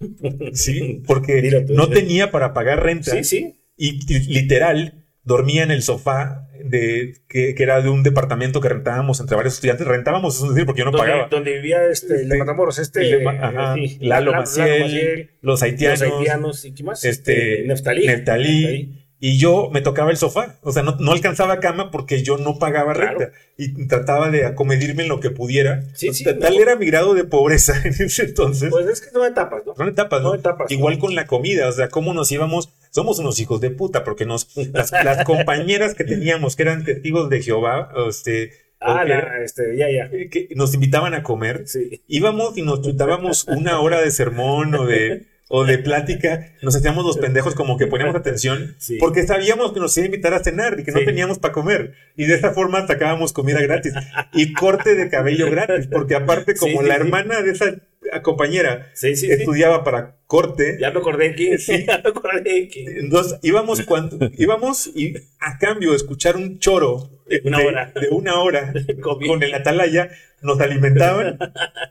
(laughs) sí, porque no tenía para pagar renta. Sí, sí. Y literal, dormía en el sofá de que, era de un departamento que rentábamos entre varios estudiantes. Rentábamos, es decir, porque yo no pagaba. Donde vivía este, Matamoros, este. ajá, Lalo, Maciel, los haitianos. Los haitianos, ¿y qué más? Este, este Neftalí. Neftalí. Y yo me tocaba el sofá, o sea, no, no alcanzaba cama porque yo no pagaba renta y trataba de acomedirme en lo que pudiera. Sí, sí, tal era mi grado de pobreza (laughs) en ese entonces. Pues es que son etapas, ¿no? Son etapas, ¿no? etapas. Igual con la comida, o sea, cómo nos íbamos, somos unos hijos de puta porque nos, las, (laughs) compañeras que teníamos que eran testigos de Jehová, este, Ah, este, ya, ya. Que nos invitaban a comer. Sí. Íbamos y nos chutábamos una hora de sermón o de o de plática, nos hacíamos los pendejos como que poníamos atención, porque sabíamos que nos iba a invitar a cenar y que no teníamos para comer. Y de esa forma sacábamos comida gratis y corte de cabello gratis, porque aparte como la hermana de esa compañera estudiaba para corte. Ya me acordé que (laughs) ya me acordé Entonces íbamos cuando íbamos y a cambio de escuchar un choro de una hora, de una hora (laughs) con el atalaya, nos alimentaban,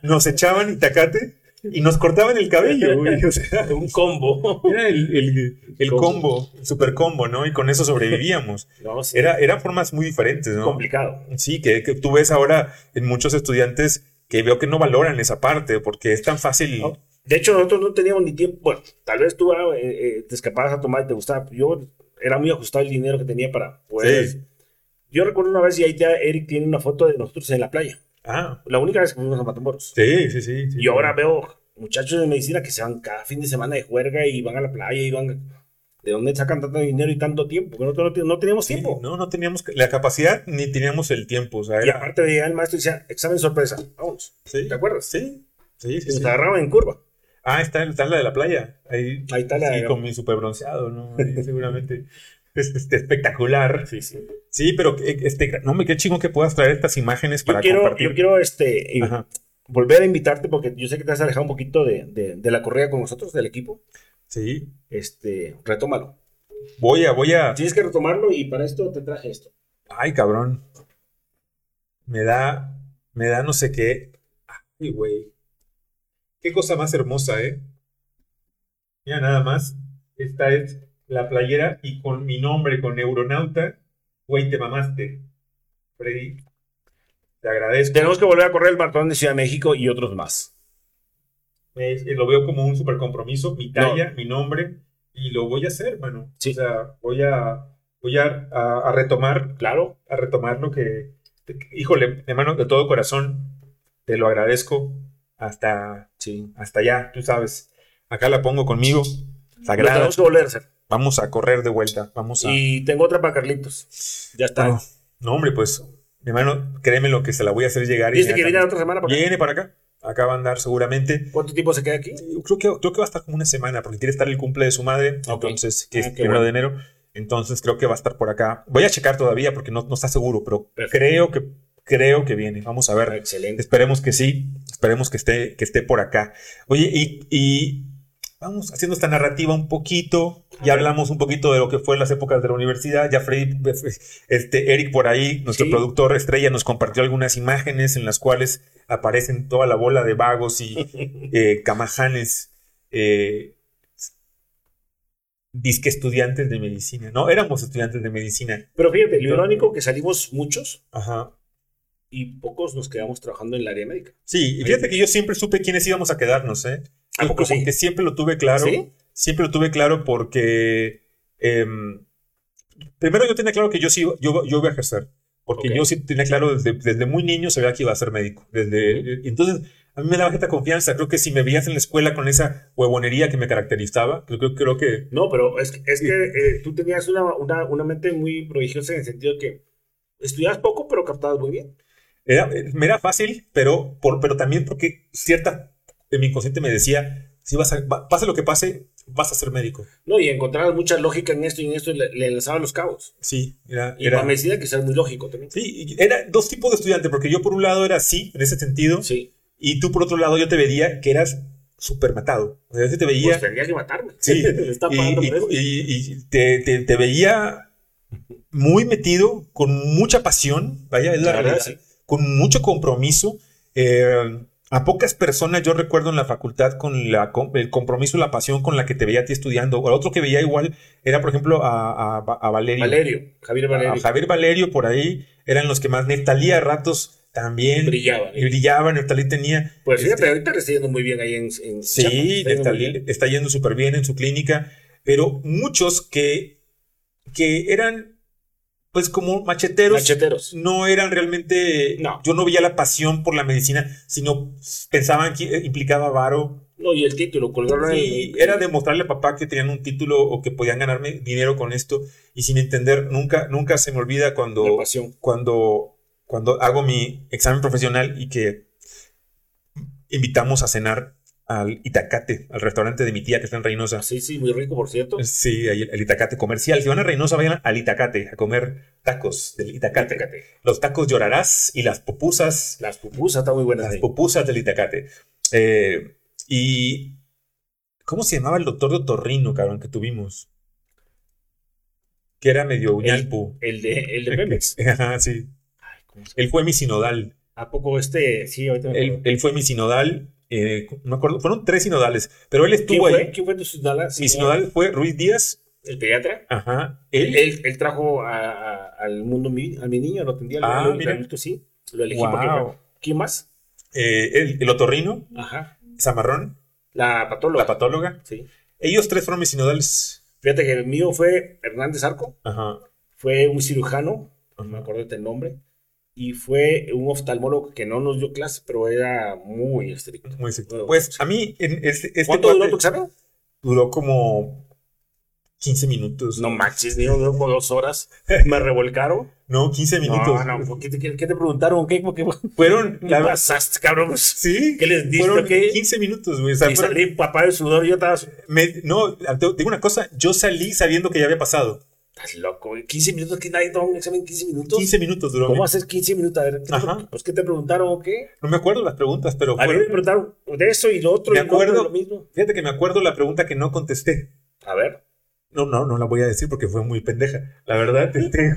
nos echaban itacate y nos cortaban el cabello, (laughs) güey. O sea, un combo. Era el, combo, super combo, ¿no? Y con eso sobrevivíamos. (laughs) era, eran formas muy diferentes, ¿no? Complicado. Sí, que, tú ves ahora en muchos estudiantes que veo que no valoran esa parte porque es tan fácil. De hecho, nosotros no teníamos ni tiempo. Bueno, tal vez tú ah, eh, eh, te escapabas a tomar y te gustaba. Yo era muy ajustado el dinero que tenía para poder. Yo recuerdo una vez y ahí ya Eric tiene una foto de nosotros en la playa. Ah. La única vez que fuimos a Matamoros. Sí, sí, sí. y ahora veo muchachos de medicina que se van cada fin de semana de juerga y van a la playa y van. ¿De dónde sacan tanto dinero y tanto tiempo? no, no, teníamos tiempo. no, no teníamos la capacidad ni teníamos el tiempo. O sea, Y aparte de el maestro y decía, examen sorpresa, vamos. ¿Te acuerdas? Sí, sí, sí. Nos agarraban en curva. Ah, está, está la de la playa. Ahí, Ahí está la sí, con mi super bronceado, ¿no? seguramente. (laughs) Es, espectacular. Sí, sí. Sí, pero este, no me qué chingo que puedas traer estas imágenes para yo quiero, compartir. Yo quiero este, volver a invitarte porque yo sé que te has alejado un poquito de, la correa con nosotros, del equipo. Sí. Este, retómalo. Voy a, voy a. Tienes que retomarlo y para esto te traje esto. Ay, cabrón. Me da, me da no sé qué. Ay, güey. Qué cosa más hermosa, ¿eh? Mira, nada más. Esta es la playera y con mi nombre, con Neuronauta, güey, te mamaste. Freddy, te agradezco. Tenemos que volver a correr el maratón de Ciudad de México y otros más. lo veo como un super compromiso, mi talla, mi nombre, y lo voy a hacer, mano. Sí. O sea, voy a, voy a, retomar, claro, a retomar lo que, híjole, hermano, de todo corazón, te lo agradezco hasta, sí. hasta allá, tú sabes. Acá la pongo conmigo, sagrada. tenemos que volver a hacer. Vamos a correr de vuelta. Vamos a... Y tengo otra para Carlitos. Ya está. No, hombre, pues, mi hermano, créeme lo que se la voy a hacer llegar. ¿Dice que viene la otra semana para Viene para acá. Acá va a andar seguramente. ¿Cuánto tiempo se queda aquí? Creo que, creo que va a estar como una semana, porque quiere estar el cumple de su madre. Entonces, que es el ah, primero de enero. Entonces, creo que va a estar por acá. Voy a checar todavía porque no, no está seguro, pero creo que creo que viene. Vamos a ver. Excelente. Esperemos que sí. Esperemos que esté, que esté por acá. Oye, y, y vamos haciendo esta narrativa un poquito Ya hablamos un poquito de lo que fue las épocas de la universidad. Ya Freddy, este, Eric por ahí, nuestro productor estrella, nos compartió algunas imágenes en las cuales aparecen toda la bola de vagos y (laughs) eh, camajanes. Eh, disque estudiantes de medicina. No, éramos estudiantes de medicina. Pero fíjate, lo irónico que salimos muchos. Ajá. Y pocos nos quedamos trabajando en el área médica. Sí, y fíjate que yo siempre supe quiénes íbamos a quedarnos, ¿eh? ¿A poco porque siempre lo tuve claro. ¿Sí? Siempre lo tuve claro porque. Em, primero yo tenía claro que yo sí yo, yo iba a ejercer. Porque yo sí tenía claro desde, desde muy niño sabía que iba a ser médico. Desde, entonces, a mí me daba esta confianza. Creo que si me veías en la escuela con esa huevonería que me caracterizaba, creo, creo que... No, pero es, es que eh, tú tenías una, una, una, mente muy prodigiosa en el sentido que estudiabas poco, pero captabas muy bien. Era, me era fácil, pero, por, pero también porque cierta, en mi inconsciente me decía, si vas a, pase lo que pase, vas a ser médico. No, y encontrabas mucha lógica en esto y en esto, y le, le lanzaban los cabos. Sí, era. Y era, medicina que ser muy lógico también. Sí, era dos tipos de estudiante, porque yo por un lado era sí, en ese sentido. Sí. Y tú por otro lado yo te veía que eras súper matado. O sea, te veía. Pues tendrías que matarme. Sí. (laughs) y, y, te, te, te, veía muy metido, con mucha pasión, vaya, es la, realidad, con mucho compromiso. Eh, a pocas personas yo recuerdo en la facultad con la, el compromiso la pasión con la que te veía a ti estudiando. O otro que veía igual era, por ejemplo, a, a, Valerio. Valerio, Javier Valerio. A Javier Valerio por ahí eran los que más. Neftalí a ratos también. Brillaban. Y brillaba, Neftalí tenía. Pues fíjate, este ahorita está yendo muy bien ahí en. en sí, Neftalí está yendo súper bien en su clínica. Pero muchos que, que eran pues como macheteros, macheteros. no eran realmente, no. yo no veía la pasión por la medicina, sino pensaban que implicaba varo. No, y el título, colgaron sí, era demostrarle a papá que tenían un título o que podían ganarme dinero con esto y sin entender, nunca, nunca se me olvida cuando, cuando, cuando hago mi examen profesional y que invitamos a cenar al Itacate, al restaurante de mi tía que está en Reynosa. Sí, sí, muy rico, por cierto. Sí, el Itacate comercial. Si van a Reynosa, vayan al Itacate a comer tacos del Itacate. Los tacos llorarás y las pupusas. Las pupusas están muy buenas. Las pupusas del Itacate. Eh, y. ¿Cómo se llamaba el doctor de otorrino, cabrón, que tuvimos? Que era medio uñalpu. El, de, el de Pemex. (laughs) Ajá, sí. él fue mi sinodal. ¿A poco este? Sí, ahorita me él, él fue mi sinodal eh, me acuerdo, fueron tres sinodales, pero él estuvo ahí. ¿Quién fue tu sinodal? Mi sinodal fue Ruiz Díaz. ¿El pediatra? Ajá. Él, él, trajo al mundo a mi niño, lo atendía. Ah, mira. sí, lo elegí porque ¿Quién más? Eh, el, otorrino. Ajá. Zamarrón. La patóloga. La patóloga. Sí. Ellos tres fueron mis sinodales. Fíjate que el mío fue Hernández Arco. Ajá. Fue un cirujano, no me acuerdo el nombre y fue un oftalmólogo que no nos dio clase, pero era muy estricto. Muy estricto. Pues a mí, en este, este ¿cuánto duró tu examen? Duró como 15 minutos. No manches, duró como dos horas. (laughs) Me revolcaron. No, 15 minutos. No, no, ¿qué te, qué te preguntaron? ¿Qué, qué, fueron? ¿Qué pasaste, cabrón? Sí. ¿Qué les diste? Fueron 15 minutos, güey. O sea, y salí papá de sudor yo estaba... no, te digo una cosa. Yo salí sabiendo que ya había pasado. Estás loco, 15 minutos, que nadie toma un examen 15 minutos. 15 minutos duró. ¿Cómo haces 15 minutos? A ver, ¿qué Ajá. Pues, ¿qué te preguntaron o qué? No me acuerdo las preguntas, pero. A mí me preguntaron de eso y lo otro. Me acuerdo. lo mismo. Fíjate que me acuerdo la pregunta que no contesté. A ver. No, no, no la voy a decir porque fue muy pendeja. La verdad, (laughs) este,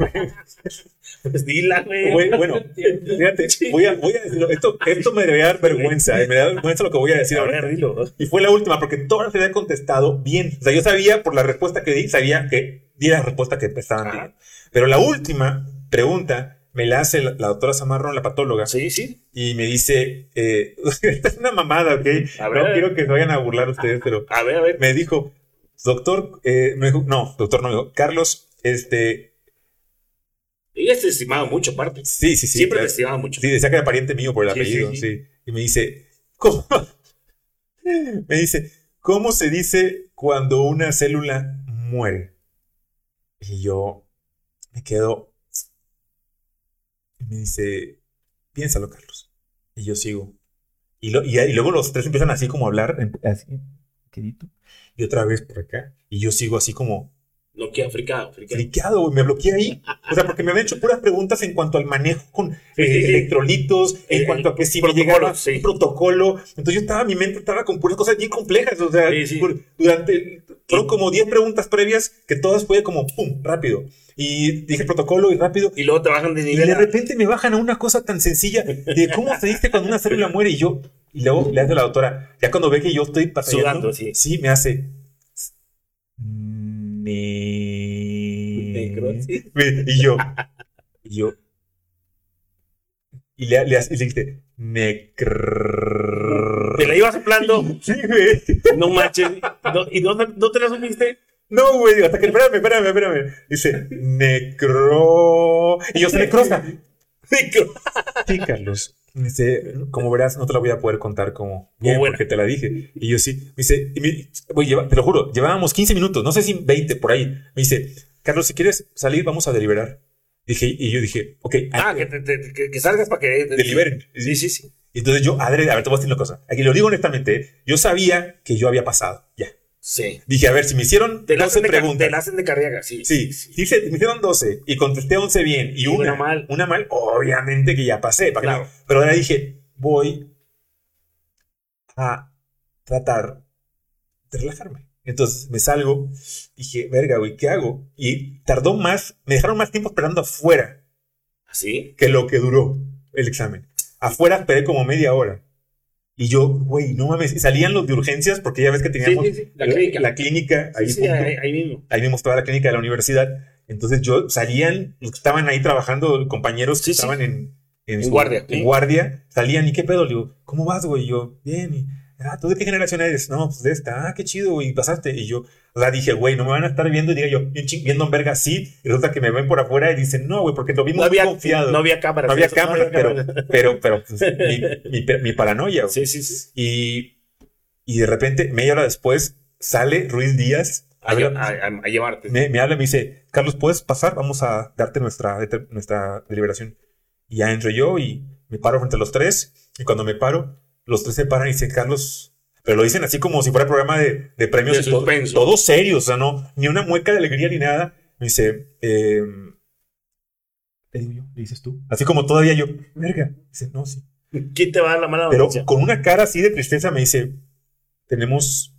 pues dila, güey. Bueno, fíjate, voy a, voy a decirlo. Esto, esto me debe dar vergüenza. Eh, me da vergüenza lo que voy a decir a Ver, dilo. Y fue la última, porque todas se había contestado bien. O sea, yo sabía por la respuesta que di, sabía que di la respuesta que estaban. Pero la última pregunta me la hace la, doctora Zamarrón, la patóloga. Sí, sí. Y me dice, eh, (laughs) esta es una mamada, ¿ok? A ver, no quiero que se vayan a burlar ustedes, pero... A ver, a ver. Me dijo, doctor, eh, me dijo, no, doctor, no, me dijo, Carlos, este... Ella te estimaba mucho, aparte. Sí, sí, sí. Siempre te estimaba mucho. Sí, decía que era pariente mío por el apellido, sí, Y me dice, ¿cómo? (laughs) me dice, ¿cómo se dice cuando una célula muere? Y yo me quedo. Y me dice, piénsalo, Carlos. Y yo sigo. Y, y, luego los tres empiezan así como a hablar, así, quedito. Y otra vez por acá. Y yo sigo así como, Que fricado, fricado. güey, me bloqueé ahí. O sea, porque me habían hecho puras preguntas en cuanto al manejo con eh, electrolitos, en cuanto a que si me llegaba un protocolo. Entonces yo estaba, mi mente estaba con puras cosas bien complejas. O sea, durante, fueron como 10 preguntas previas que todas fue como, pum, rápido. Y dije protocolo y rápido. Y luego te bajan de nivel. Y de repente me bajan a una cosa tan sencilla de cómo se dice cuando una célula muere y yo, y luego le hace la doctora, ya cuando ve que yo estoy pasando, sí. sí, me hace y yo, y yo, y le, le, le dijiste, necr... Te la ibas soplando. Sí, güey. No manches. ¿Y no, no te la supiste? No, güey, hasta que, espérame, espérame, espérame. Dice, necro. Y yo, se necrosa. Necro. (laughs) Sí, Carlos. Dice, como verás, no te la voy a poder contar como bien, porque te la dije. Y yo sí. Me dice, te lo juro, llevábamos 15 minutos, no sé si 20 por ahí. Me dice, Carlos, si quieres salir, vamos a deliberar. Dije, y yo dije, ok. Ah, que, que, salgas para que deliberen. Sí, sí, sí. Entonces yo, a ver, te voy a decir una cosa. Aquí lo digo honestamente, yo sabía que yo había pasado, ya. Sí. Dije, a ver, si me hicieron te 12 preguntas. Te la hacen de carrera, sí. Sí, sí. me hicieron 12 y contesté 11 bien y una, mal. Una mal, obviamente que ya pasé. Para pero ahora dije, voy a tratar de relajarme. Entonces me salgo, dije, verga, güey, ¿qué hago? Y tardó más, me dejaron más tiempo esperando afuera. ¿Así? Que lo que duró el examen. Afuera esperé como media hora. Y yo, güey, no mames. Y salían los de urgencias porque ya ves que teníamos La, clínica. la, clínica. Ahí, ahí, mismo. Ahí mismo estaba la clínica de la universidad. Entonces yo salían, los que estaban ahí trabajando, compañeros que estaban en, en, guardia. En guardia, salían y qué pedo. Le digo, ¿cómo vas, güey? Yo, bien. Y, ah, ¿tú de qué generación eres? No, pues de esta. Ah, qué chido, güey, pasaste. Y yo, o sea, dije, güey, no me van a estar viendo y diga yo, viendo en verga así, y resulta que me ven por afuera y dicen, no, güey, porque lo vimos no había, confiado. No había cámara. No había cámara, pero, pero, pero, pues, mi, mi, paranoia, Sí, sí, sí. Y, y de repente, media hora después, sale Ruiz Díaz. A, a, llevarte. Me, me, habla y me dice, Carlos, ¿puedes pasar? Vamos a darte nuestra, nuestra deliberación. Y ya entro yo y me paro frente a los tres. Y cuando me paro, los tres se paran y dicen, Carlos, pero lo dicen así como si fuera programa de, de premios. De todo, todo, serio, o sea, no, ni una mueca de alegría ni nada. Me dice, eh, ¿te digo yo? ¿Le dices tú? Así como todavía yo, verga. Dice, no, sí. ¿Quién te va a dar la mano? Pero con una cara así de tristeza me dice, tenemos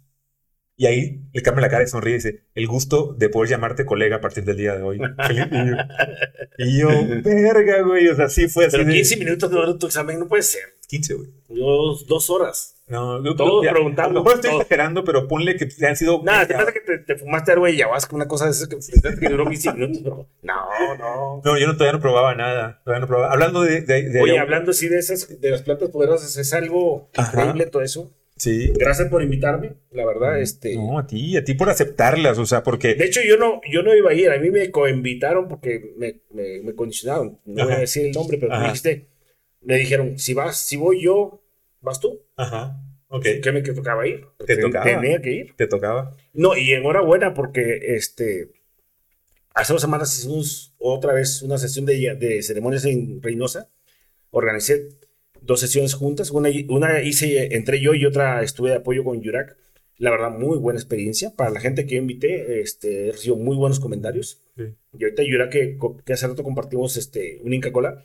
y ahí le cambia la cara y sonríe y dice, el gusto de poder llamarte colega a partir del día de hoy. (laughs) y, yo, verga, güey. O sea, sí fue así. Pero 15 minutos de tu examen no puede ser. 15, güey. Dos, dos horas. No, todos preguntando. A lo mejor estoy exagerando, pero ponle que te han sido. Nada, te pasa que te, fumaste algo y ayahuasca, una cosa de esas que, que duró 15 minutos. No, no. No, yo no, todavía no probaba nada. Todavía no probaba. Hablando de. de, Oye, hablando así de esas, de las plantas poderosas, es algo increíble todo eso. Sí. Gracias por invitarme, la verdad. Este... No, a ti, a ti por aceptarlas, o sea, porque. De hecho, yo no, yo no iba a ir, a mí me coinvitaron porque me, me, me condicionaron. No voy a decir el nombre, pero me dijiste, me dijeron, si vas, si voy yo, vas tú. Ajá. Ok. ¿Qué me tocaba ir? Te tocaba. Tenía que ir. Te tocaba. No, y enhorabuena porque este. Hace dos semanas hicimos otra vez una sesión de, de ceremonias en Reynosa. Organicé dos sesiones juntas. Una, una hice entre yo y otra estuve de apoyo con Yurak. La verdad, muy buena experiencia. Para la gente que yo invité, este, recibido muy buenos comentarios. Y ahorita Yurak, que, que, hace rato compartimos este, un Inca Cola,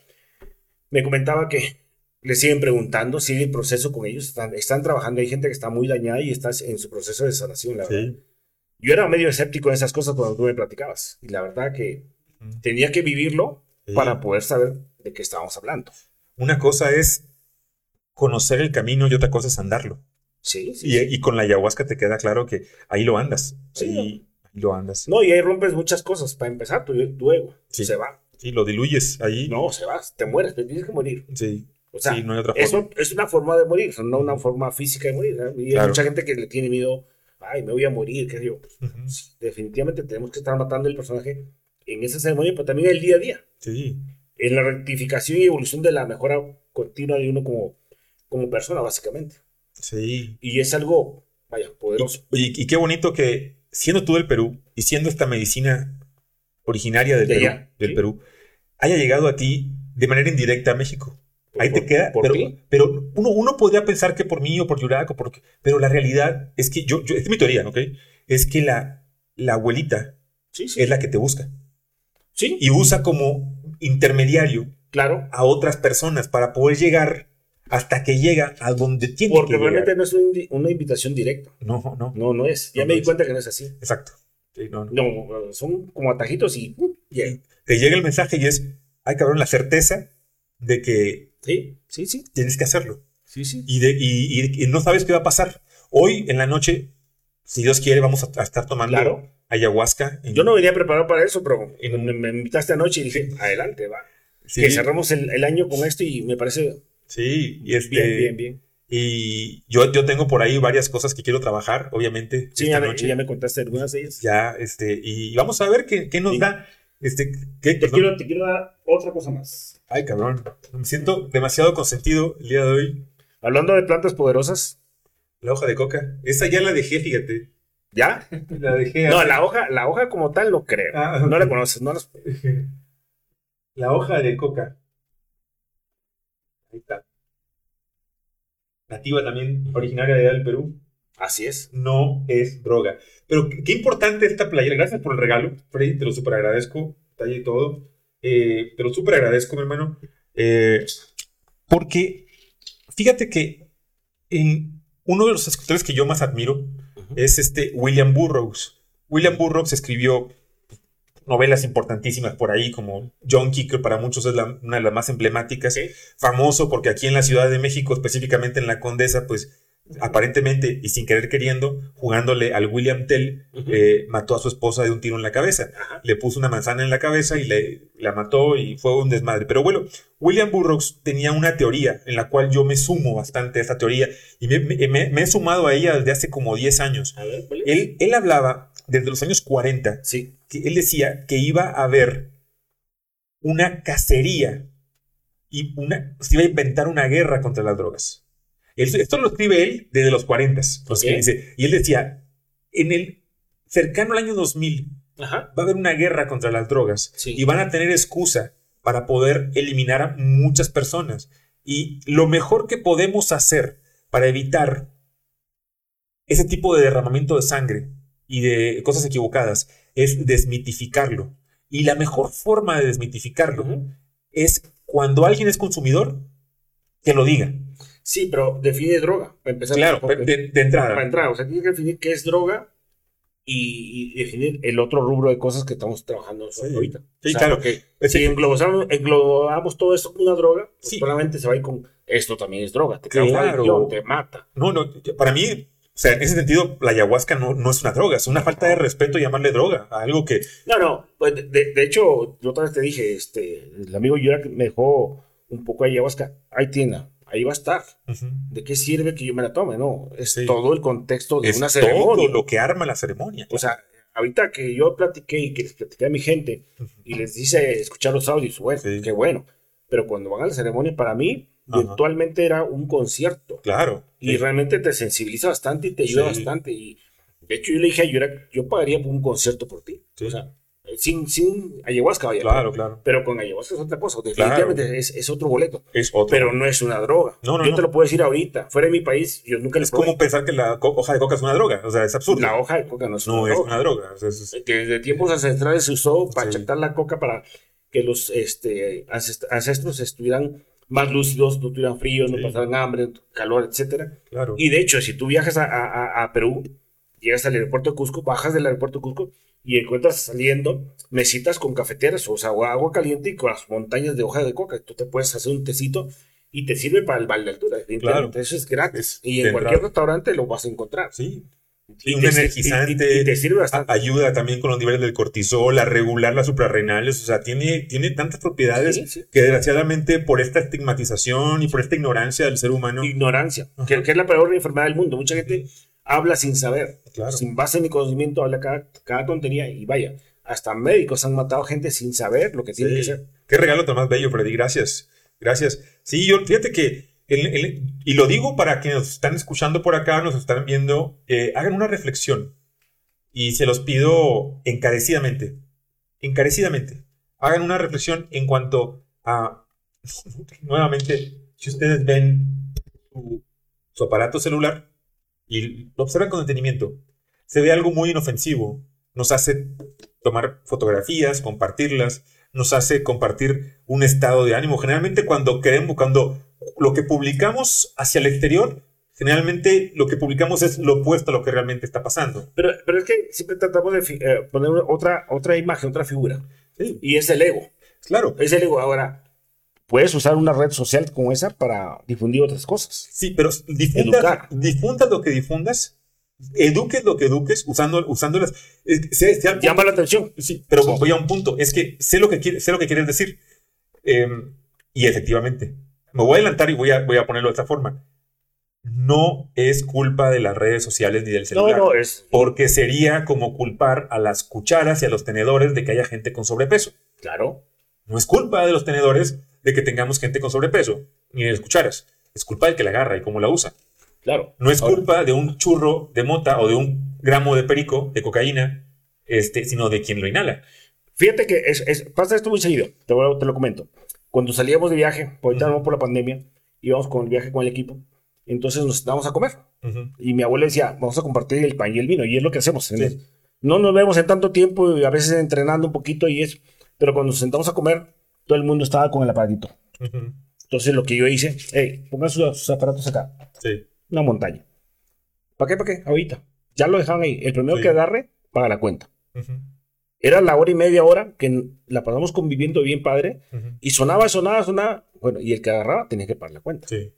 me comentaba que le siguen preguntando, sigue el proceso con ellos, están, están trabajando, hay gente que está muy dañada y está en su proceso de sanación, la verdad. Yo era medio escéptico en esas cosas cuando tú me platicabas, y la verdad que tenía que vivirlo para poder saber de qué estábamos hablando. Una cosa es conocer el camino y otra cosa es andarlo. Sí, sí, y, con la ayahuasca te queda claro que ahí lo andas. Sí. Ahí, lo andas. No, y ahí rompes muchas cosas. Para empezar, tu, tu ego se va. Sí, lo diluyes ahí. No, se va, te mueres, te tienes que morir. Sí. O sea, no hay otra forma. Eso es una forma de morir, no una forma física de morir. Y hay mucha gente que le tiene miedo, ay, me voy a morir, qué digo. definitivamente tenemos que estar matando el personaje en esa ceremonia, pero también en el día a día. Sí. En la rectificación y evolución de la mejora continua de uno como, como persona, básicamente. Sí. Y es algo, vaya, poderoso. Y, y, qué bonito que, siendo tú del Perú y siendo esta medicina originaria del, Perú, del Perú, haya llegado a ti de manera indirecta a México. Ahí te queda. pero, pero uno, uno podría pensar que por mí o por Yurak o por. Pero la realidad es que yo, yo. Esta es mi teoría, ¿ok? Es que la, la abuelita es la que te busca. Sí. Y usa como intermediario claro. a otras personas para poder llegar hasta que llega a donde tiene Porque realmente no es una invitación directa. No, no. No, no es. Ya me di cuenta que no es así. Exacto. No, son como atajitos y uh, te llega el mensaje y es, ay cabrón, la certeza de que sí, sí, sí. tienes que hacerlo. Sí, sí. Y, de, y, no sabes qué va a pasar. Hoy en la noche, si Dios quiere, vamos a, estar tomando ayahuasca. Yo no venía preparado para eso, pero me, invitaste anoche y dije, adelante, va. Que cerramos el, año con esto y me parece Sí, y este, bien, bien, bien. Y yo, yo tengo por ahí varias cosas que quiero trabajar, obviamente. Sí, ya, noche. ya me contaste algunas de ellas. Ya, este, y vamos a ver qué, qué nos da. Este, ¿qué, te, quiero, te quiero dar otra cosa más. Ay, cabrón. Me siento demasiado consentido el día de hoy. Hablando de plantas poderosas. La hoja de coca. Esa ya la dejé, fíjate. ¿Ya? La dejé. No, la hoja, la hoja como tal no creo. Ah, no la conoces, no (laughs) La hoja de coca. Ahí está. Nativa también, originaria de del Perú. Así es. No es droga. Pero qué importante esta playera. Gracias por el regalo, Freddy. Te lo súper agradezco. Detalle y todo. Eh, te lo súper agradezco, mi hermano. Eh, porque fíjate que en uno de los escritores que yo más admiro es este William Burroughs. William Burroughs escribió novelas importantísimas por ahí, como John que para muchos es una de las más emblemáticas, famoso porque aquí en la Ciudad de México, específicamente en la Condesa, pues aparentemente y sin querer queriendo, jugándole al William Tell, eh, mató a su esposa de un tiro en la cabeza. Le puso una manzana en la cabeza y le, la mató y fue un desmadre. Pero bueno, William Burroughs tenía una teoría en la cual yo me sumo bastante a esta teoría y me, he sumado a ella desde hace como 10 años. él, él hablaba desde los años 40, sí. Que él decía que iba a haber una cacería y una, se iba a inventar una guerra contra las drogas. esto lo escribe él desde los 40. Dice, y él decía, en el cercano al año 2000 va a haber una guerra contra las drogas y van a tener excusa para poder eliminar a muchas personas. Y lo mejor que podemos hacer para evitar ese tipo de derramamiento de sangre y de cosas equivocadas, es desmitificarlo. Y la mejor forma de desmitificarlo es cuando alguien es consumidor, que lo diga. Sí, pero define droga, para empezar. Claro, de, entrada. Para entrar, o sea, tiene que definir qué es droga y, definir el otro rubro de cosas que estamos trabajando ahorita. Sí, claro. que si englobamos, todo esto con una droga, pues solamente se va a ir con esto también es droga, te claro. te mata. No, no, para mí o sea, en ese sentido, la ayahuasca no, no es una droga, es una falta de respeto llamarle droga a algo que... No, no, pues de, de hecho, yo otra vez te dije, este, el amigo Yurak me dejó un poco de ayahuasca, ahí tiene, ahí va a estar. ¿De qué sirve que yo me la tome? No, es todo el contexto de una ceremonia. todo lo que arma la ceremonia. O sea, ahorita que yo platiqué y que les platiqué a mi gente y les dice escuchar los audios, bueno, qué bueno. Pero cuando van a la ceremonia, para mí, virtualmente era un concierto. Claro. Y realmente te sensibiliza bastante y te ayuda bastante. Y de hecho, yo le dije a Yura, yo pagaría un concierto por ti. O sea, sin, sin ayahuasca, vaya. Claro, claro. Pero con ayahuasca es otra cosa. Definitivamente es, es, otro boleto. Es otro. Pero no es una droga. No, no, yo te lo puedo decir ahorita. Fuera de mi país, yo nunca Es como pensar que la hoja de coca es una droga. O sea, es absurdo. La hoja de coca no es una droga. No es una droga. Que desde tiempos ancestrales se usó para chatar la coca para que los este, ancestros estuvieran más lúcidos, no tuvieran frío, no pasaran hambre, calor, etc. Claro. Y de hecho, si tú viajas a, a, Perú, llegas al aeropuerto de Cusco, bajas del aeropuerto de Cusco y encuentras saliendo mesitas con cafeteras, o sea, agua, caliente y con las montañas de hoja de coca. Tú te puedes hacer un tecito y te sirve para el balde de altura. Claro. Eso es gratis. y en cualquier restaurante lo vas a encontrar. Sí. Y un energizante. Y, te sirve bastante. Ayuda también con los niveles del cortisol, a regular las suprarrenales. O sea, tiene, tiene tantas propiedades que desgraciadamente por esta estigmatización y por esta ignorancia del ser humano. Ignorancia, que, es la peor enfermedad del mundo. Mucha gente habla sin saber, sin base ni conocimiento, habla cada, cada tontería y vaya. Hasta médicos han matado gente sin saber lo que tiene que ser. Qué regalo tan más bello, Freddy. Gracias. Gracias. Sí, yo fíjate que y lo digo para quienes nos están escuchando por acá, nos están viendo, eh, hagan una reflexión. Y se los pido encarecidamente, encarecidamente. Hagan una reflexión en cuanto a, (laughs) nuevamente, si ustedes ven su, su aparato celular y lo observan con detenimiento, se ve algo muy inofensivo, nos hace tomar fotografías, compartirlas, nos hace compartir un estado de ánimo. Generalmente cuando queremos, cuando lo que publicamos hacia el exterior, generalmente lo que publicamos es lo opuesto a lo que realmente está pasando. Pero, pero es que siempre tratamos de eh, poner otra, otra imagen, otra figura. Y es el ego. Claro. Es el ego. Ahora, puedes usar una red social como esa para difundir otras cosas. Sí, pero difundas, difundas lo que difundas, eduques lo que eduques, usando, usándolas. Llama la atención. Sí, pero voy a un punto. Es que sé lo que, sé lo que quieres decir. Em, y efectivamente, me voy a adelantar y voy a, voy a ponerlo de esta forma. No es culpa de las redes sociales ni del celular. No, no es. Porque sería como culpar a las cucharas y a los tenedores de que haya gente con sobrepeso. Claro. No es culpa de los tenedores de que tengamos gente con sobrepeso, ni de las cucharas. Es culpa del que la agarra y cómo la usa. Claro. No es culpa de un churro de mota o de un gramo de perico, de cocaína, este, sino de quien lo inhala. Fíjate que es, pasa esto muy seguido, te, te, lo comento. Cuando salíamos de viaje, ahorita no por la pandemia, íbamos con el viaje con el equipo, entonces nos estábamos a comer. Y mi abuela decía, vamos a compartir el pan y el vino, y es lo que hacemos. No nos vemos en tanto tiempo, y a veces entrenando un poquito y es, pero cuando nos sentamos a comer, todo el mundo estaba con el aparatito. Entonces lo que yo hice, hey, pongan sus, aparatos acá. Sí. Una montaña. ¿Para qué? ¿Para qué? Ahorita. Ya lo dejaban ahí. El primero que agarre, paga la cuenta. Era la hora y media hora que la pasamos conviviendo bien padre. Y sonaba, sonaba, sonaba. Bueno, y el que agarraba tenía que pagar la cuenta. Sí.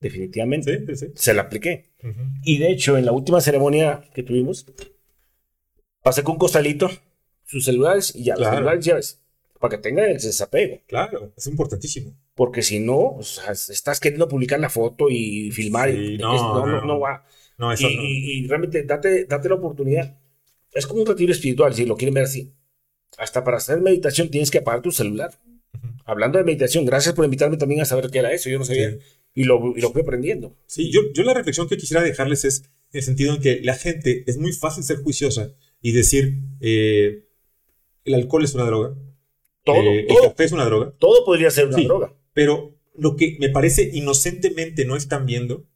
Definitivamente. Se la apliqué. Y de hecho, en la última ceremonia que tuvimos, pasé con un costalito, sus celulares y ya, los celulares ya ves para que tenga el desapego. Claro, es importantísimo. Porque si no, o sea, estás queriendo publicar la foto y filmar y no, no, no, va. No, eso y, no. Y, realmente date, date la oportunidad. Es como un retiro espiritual, si lo quieren ver así. Hasta para hacer meditación tienes que apagar tu celular. Hablando de meditación, gracias por invitarme también a saber qué era eso. Yo no sabía. Y, lo, y lo fui aprendiendo. Sí, yo, yo la reflexión que quisiera dejarles es en el sentido en que la gente es muy fácil ser juiciosa y decir, eh, el alcohol es una droga todo, eh, ¿El café es una droga? Todo podría ser una droga. Pero lo que me parece inocentemente no están viendo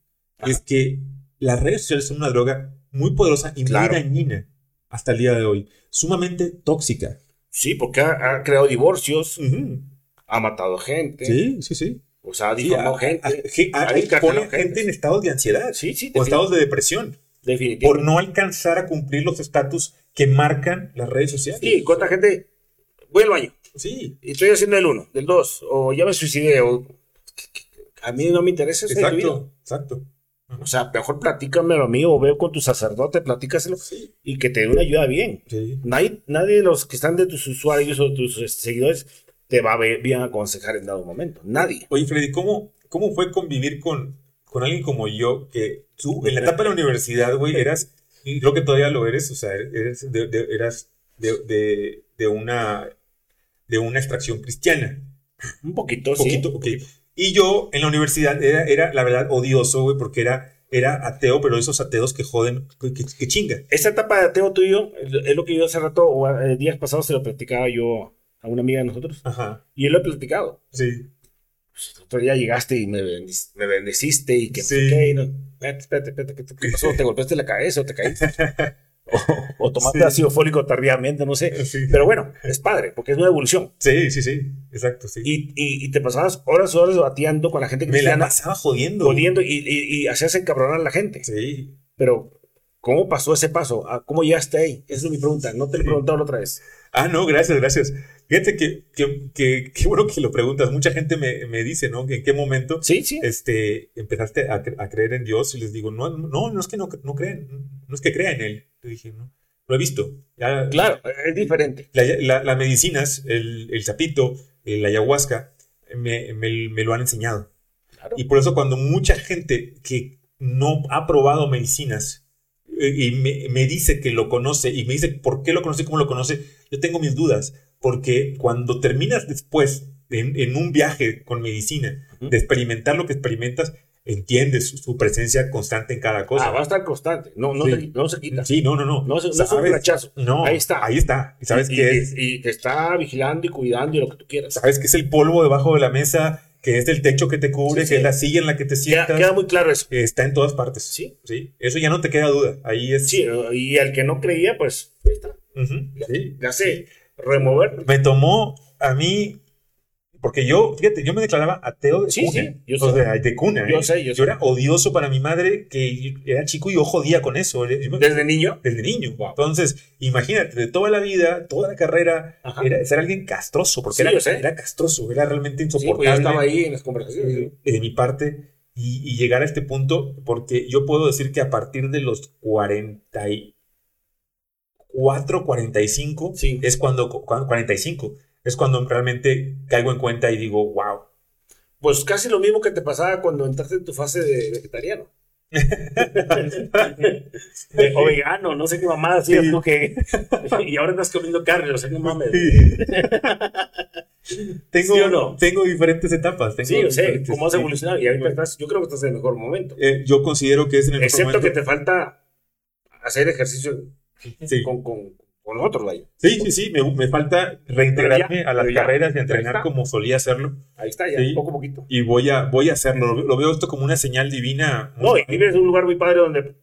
es que las redes sociales son una droga muy poderosa y muy dañina hasta el día de hoy. Sumamente tóxica. Sí, porque ha, creado divorcios, ha matado gente. Sí, sí, sí. O sea, ha difamado gente. pone gente en estados de ansiedad. Sí, sí. O estados de depresión. Definitivamente. Por no alcanzar a cumplir los estatus que marcan las redes sociales. Sí, ¿cuánta gente? Voy al baño. Sí. Estoy haciendo el uno, del dos, o ya me suicidé, o a mí no me interesa eso. Exacto, exacto. O sea, mejor platícamelo a mí o veo con tu sacerdote, platícaselo y que te dé una ayuda bien. Nadie, nadie de los que están de tus usuarios o tus este, seguidores te va a bien aconsejar en dado momento. Nadie. Oye, Freddy, ¿cómo, cómo fue convivir con, con alguien como yo que tú en la etapa de la universidad, güey, eras, y creo que todavía lo eres, o sea, eres eras de, de una de una extracción cristiana. Un poquito, Un poquito, ok. Y yo en la universidad era, era la verdad, odioso, güey, porque era, era ateo, pero esos ateos que joden, que, que chinga. Esa etapa de ateo tuyo es lo que yo hace rato, o eh, días pasados se lo platicaba yo a una amiga de nosotros. Ajá. Y él lo he platicado. Sí. Pues, otro día llegaste y me, bendeciste y que... Sí. no, espérate, espérate, ¿qué, pasó? ¿Te (laughs) golpeaste la cabeza o te caíste? O, tomaste ácido fólico tardíamente, no sé. Pero bueno, es padre, porque es una evolución. Sí, sí, sí, exacto, sí. Y, y, te pasabas horas y horas bateando con la gente que Me pasaba jodiendo. Jodiendo y, y, hacías encabronar a la gente. Sí. Pero, ¿cómo pasó ese paso? ¿Cómo llegaste ahí? Esa es mi pregunta. No te lo he preguntado la otra vez. Ah, no, gracias, gracias. Fíjate que, que, que, qué bueno que lo preguntas. Mucha gente me, me, dice, ¿no? ¿En qué momento sí, sí. Este, empezaste a, a, creer en Dios? Y les digo, no, no, no es que no, no creen, no es que crea en Él. Yo dije, no, lo he visto. claro, es diferente. Las la, medicinas, el, el sapito, la ayahuasca, me, me, me, lo han enseñado. Claro. Y por eso cuando mucha gente que no ha probado medicinas eh, y me, me, dice que lo conoce y me dice por qué lo conoce, cómo lo conoce, yo tengo mis dudas porque cuando terminas después en, un viaje con medicina, de experimentar lo que experimentas, entiendes su, presencia constante en cada cosa. Ah, va a estar constante. No, no, no se quita. Sí, no, no, no. No, no es un rechazo. No, ahí está. Ahí está. Y sabes que es. Y te está vigilando y cuidando y lo que tú quieras. Sabes que es el polvo debajo de la mesa, que es el techo que te cubre, que es la silla en la que te sientas. Queda, muy claro eso. Está en todas partes. Sí. Sí. Eso ya no te queda duda. Ahí es. Sí, y al que no creía, pues ahí está. sí. Ya sé, remover. Me tomó a mí porque yo, fíjate, yo me declaraba ateo de sí, cuna. Sí, yo o sea, de cuna. Yo ¿eh? sé, yo, yo era odioso para mi madre, que era chico y yo jodía con eso. ¿Desde niño? Desde niño. Entonces, imagínate, de toda la vida, toda la carrera, era ser alguien castroso, porque era, era, castroso, era realmente pues insoportable. yo estaba ahí en las conversaciones. De mi parte, y, y, llegar a este punto, porque yo puedo decir que a partir de los 44, 45, sí. es cuando, 45 es cuando realmente caigo en cuenta y digo, wow. Pues casi lo mismo que te pasaba cuando entraste en tu fase de vegetariano. (laughs) o vegano, no sé qué mamada hacías tú que. (laughs) y ahora estás comiendo carne, o sea, no mames. (laughs) tengo, no? tengo diferentes etapas. Tengo sí, yo sé, cómo has evolucionado. Y ahorita estás, yo creo que estás en el mejor momento. Eh, yo considero que es en el Excepto mejor momento. que te falta hacer ejercicio sí. con, con, con nosotros, vaya. Sí, sí, sí, me, me falta reintegrarme ya, a las carreras y entrenar como solía hacerlo. Ahí está, ya, sí, poco a poquito. Y voy a, voy a hacerlo. Lo, veo esto como una señal divina. No, y vives en un lugar muy padre donde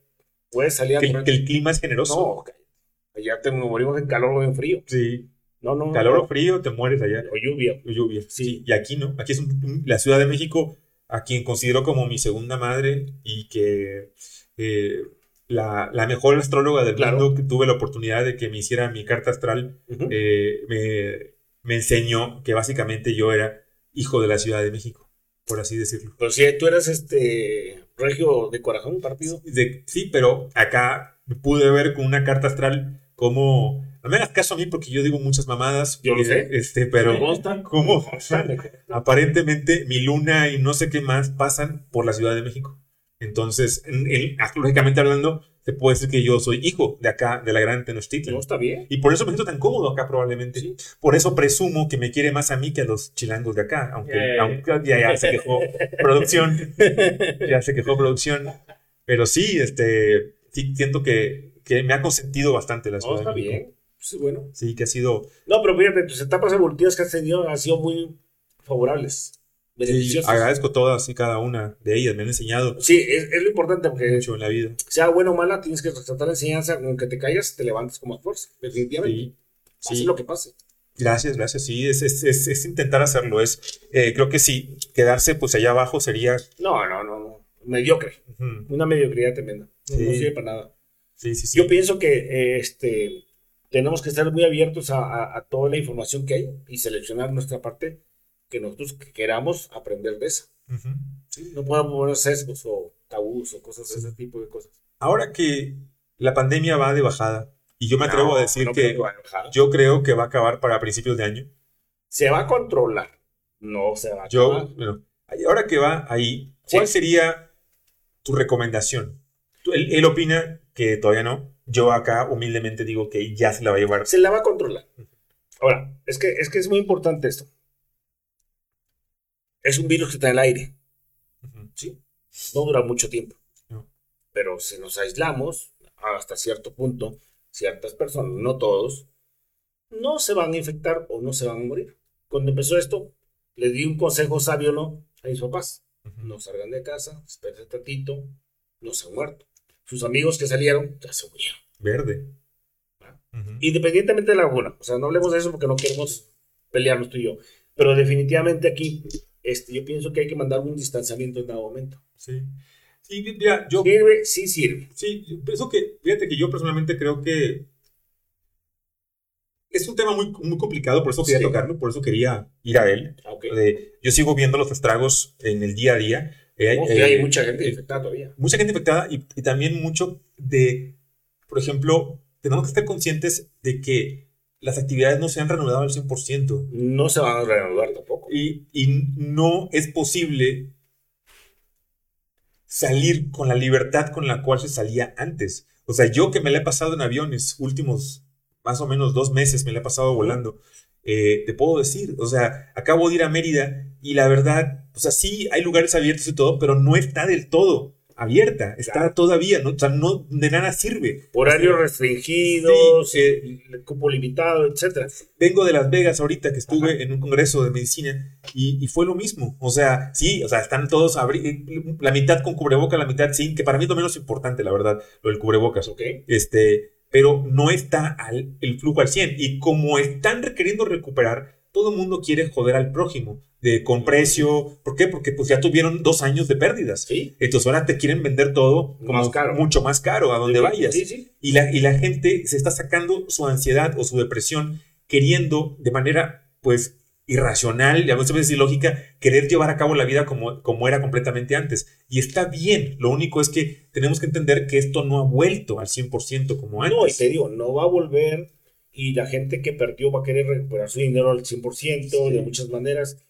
puedes salir a que, que el clima es generoso. No, allá te morimos en calor o en frío. Sí. No, no. Calor no. o frío, te mueres allá. O lluvia. O lluvia. Sí. Y aquí no. Aquí es un, la Ciudad de México, a quien considero como mi segunda madre y que. Eh, la, la, mejor astróloga del claro. mundo que tuve la oportunidad de que me hiciera mi carta astral, Uh -huh. eh, me, me, enseñó que básicamente yo era hijo de la Ciudad de México, por así decirlo. Pero si tú eras este regio de corazón partido. De, sí, pero acá pude ver con una carta astral como... No me hagas caso a mí porque yo digo muchas mamadas. Yo lo sé. Este, pero? ¿cómo? (laughs) Aparentemente mi luna y no sé qué más pasan por la Ciudad de México. Entonces, en, en, astrológicamente hablando, se puede decir que yo soy hijo de acá, de la gran Tenochtitlan. No, está bien. Y por eso me siento tan cómodo acá probablemente. Sí. Por eso presumo que me quiere más a mí que a los chilangos de acá. Aunque, yeah. aunque ya, ya, se quejó producción. Ya se quejó producción. Pero sí, este, sí siento que, que me ha consentido bastante la ciudad. No, está bien. Sí, bueno. Sí, que ha sido... No, pero fíjate, tus etapas evolutivas que has tenido han sido muy favorables. Sí, agradezco todas y cada una de ellas, me han enseñado. Sí, es, es, lo importante porque mucho en la vida. Sea buena o mala, tienes que resaltar la enseñanza, aunque te caigas, te levantas con más fuerza, definitivamente. Sí, sí. lo que pase. Gracias, gracias. Sí, es, es, es, es intentar hacerlo. Es, eh, creo que sí, quedarse pues allá abajo sería. No, no, no, no. Mediocre. Uh -huh. Una mediocridad tremenda. No, Sí. no sirve para nada. Sí, sí, sí. Yo pienso que eh, este, tenemos que estar muy abiertos a, a, a toda la información que hay y seleccionar nuestra parte que nosotros queramos aprender de. Uh -huh. ¿sí? No podemos poner sesgos o tabús o cosas, ese tipo de cosas. Ahora que la pandemia va de bajada, y yo me atrevo a decir no que yo creo que va a acabar para principios de año. Se va a controlar. No se va a Yo, acabar. bueno, ahora que va ahí, ¿cuál Sí. sería tu recomendación? Él, él opina que todavía no. Yo acá humildemente digo que ya se la va a llevar. Se la va a controlar. Ahora, es que, es que es muy importante esto. Es un virus que está en el aire. ¿sí? No dura mucho tiempo. No. Pero si nos aislamos hasta cierto punto, ciertas personas, no todos, no se van a infectar o no se van a morir. Cuando empezó esto, le di un consejo sabio ¿no? a mis papás. No salgan de casa, esperen tantito, no se han muerto. Sus amigos que salieron ya se murieron. Verde. Independientemente de la vacuna. O sea, no hablemos de eso porque no queremos pelearnos tú y yo. Pero definitivamente aquí, este, yo pienso que hay que mandar un distanciamiento en dado momento. Sí. Sí, mira, yo ¿Sirve? Sí sirve. Sí, yo pienso que, fíjate que yo personalmente creo que es un tema muy, muy complicado, por eso quería Sí. tocarlo, por eso quería ir a él. Ah, ok. De- yo sigo viendo los estragos en el día a día. Eh, No, eh, hay mucha gente infectada todavía. mucha gente infectada y, y también mucho de, por ejemplo, tenemos que estar conscientes de que las actividades no se han reanudado al 100% No se van a reanudar tampoco. Y, no es posible salir con la libertad con la cual se salía antes. O sea, yo que me la he pasado en aviones, últimos más o menos dos meses me la he pasado volando, eh, te puedo decir, o sea, acabo de ir a Mérida y la verdad, o sea, sí hay lugares abiertos y todo, pero no está del todo abierta, está Claro. todavía, ¿no? O sea, no, de nada sirve. Horarios restringidos, Sí, eh, cupo limitado, etcétera. Vengo de Las Vegas ahorita que estuve en un congreso de medicina y, y fue lo mismo. O sea, sí, o sea, están todos abri- la mitad con cubreboca, la mitad sin, que para mí es lo menos importante, la verdad, lo del cubrebocas. ¿Ok? Este, pero no está al, el flujo al 100. Y como están requiriendo recuperar, todo el mundo quiere joder al prójimo de, con precio. ¿Por qué? Porque pues ya tuvieron dos años de pérdidas. ¿Sí? Entonces ahora te quieren vender todo como mucho más caro a donde vayas. Y, la, y la gente se está sacando su ansiedad o su depresión queriendo de manera pues irracional y a veces ilógica querer llevar a cabo la vida como, como era completamente antes. Y está bien, lo único es que tenemos que entender que esto no ha vuelto al 100% como antes. No, y te digo, no va a volver y la gente que perdió va a querer recuperar su dinero al 100% de muchas maneras,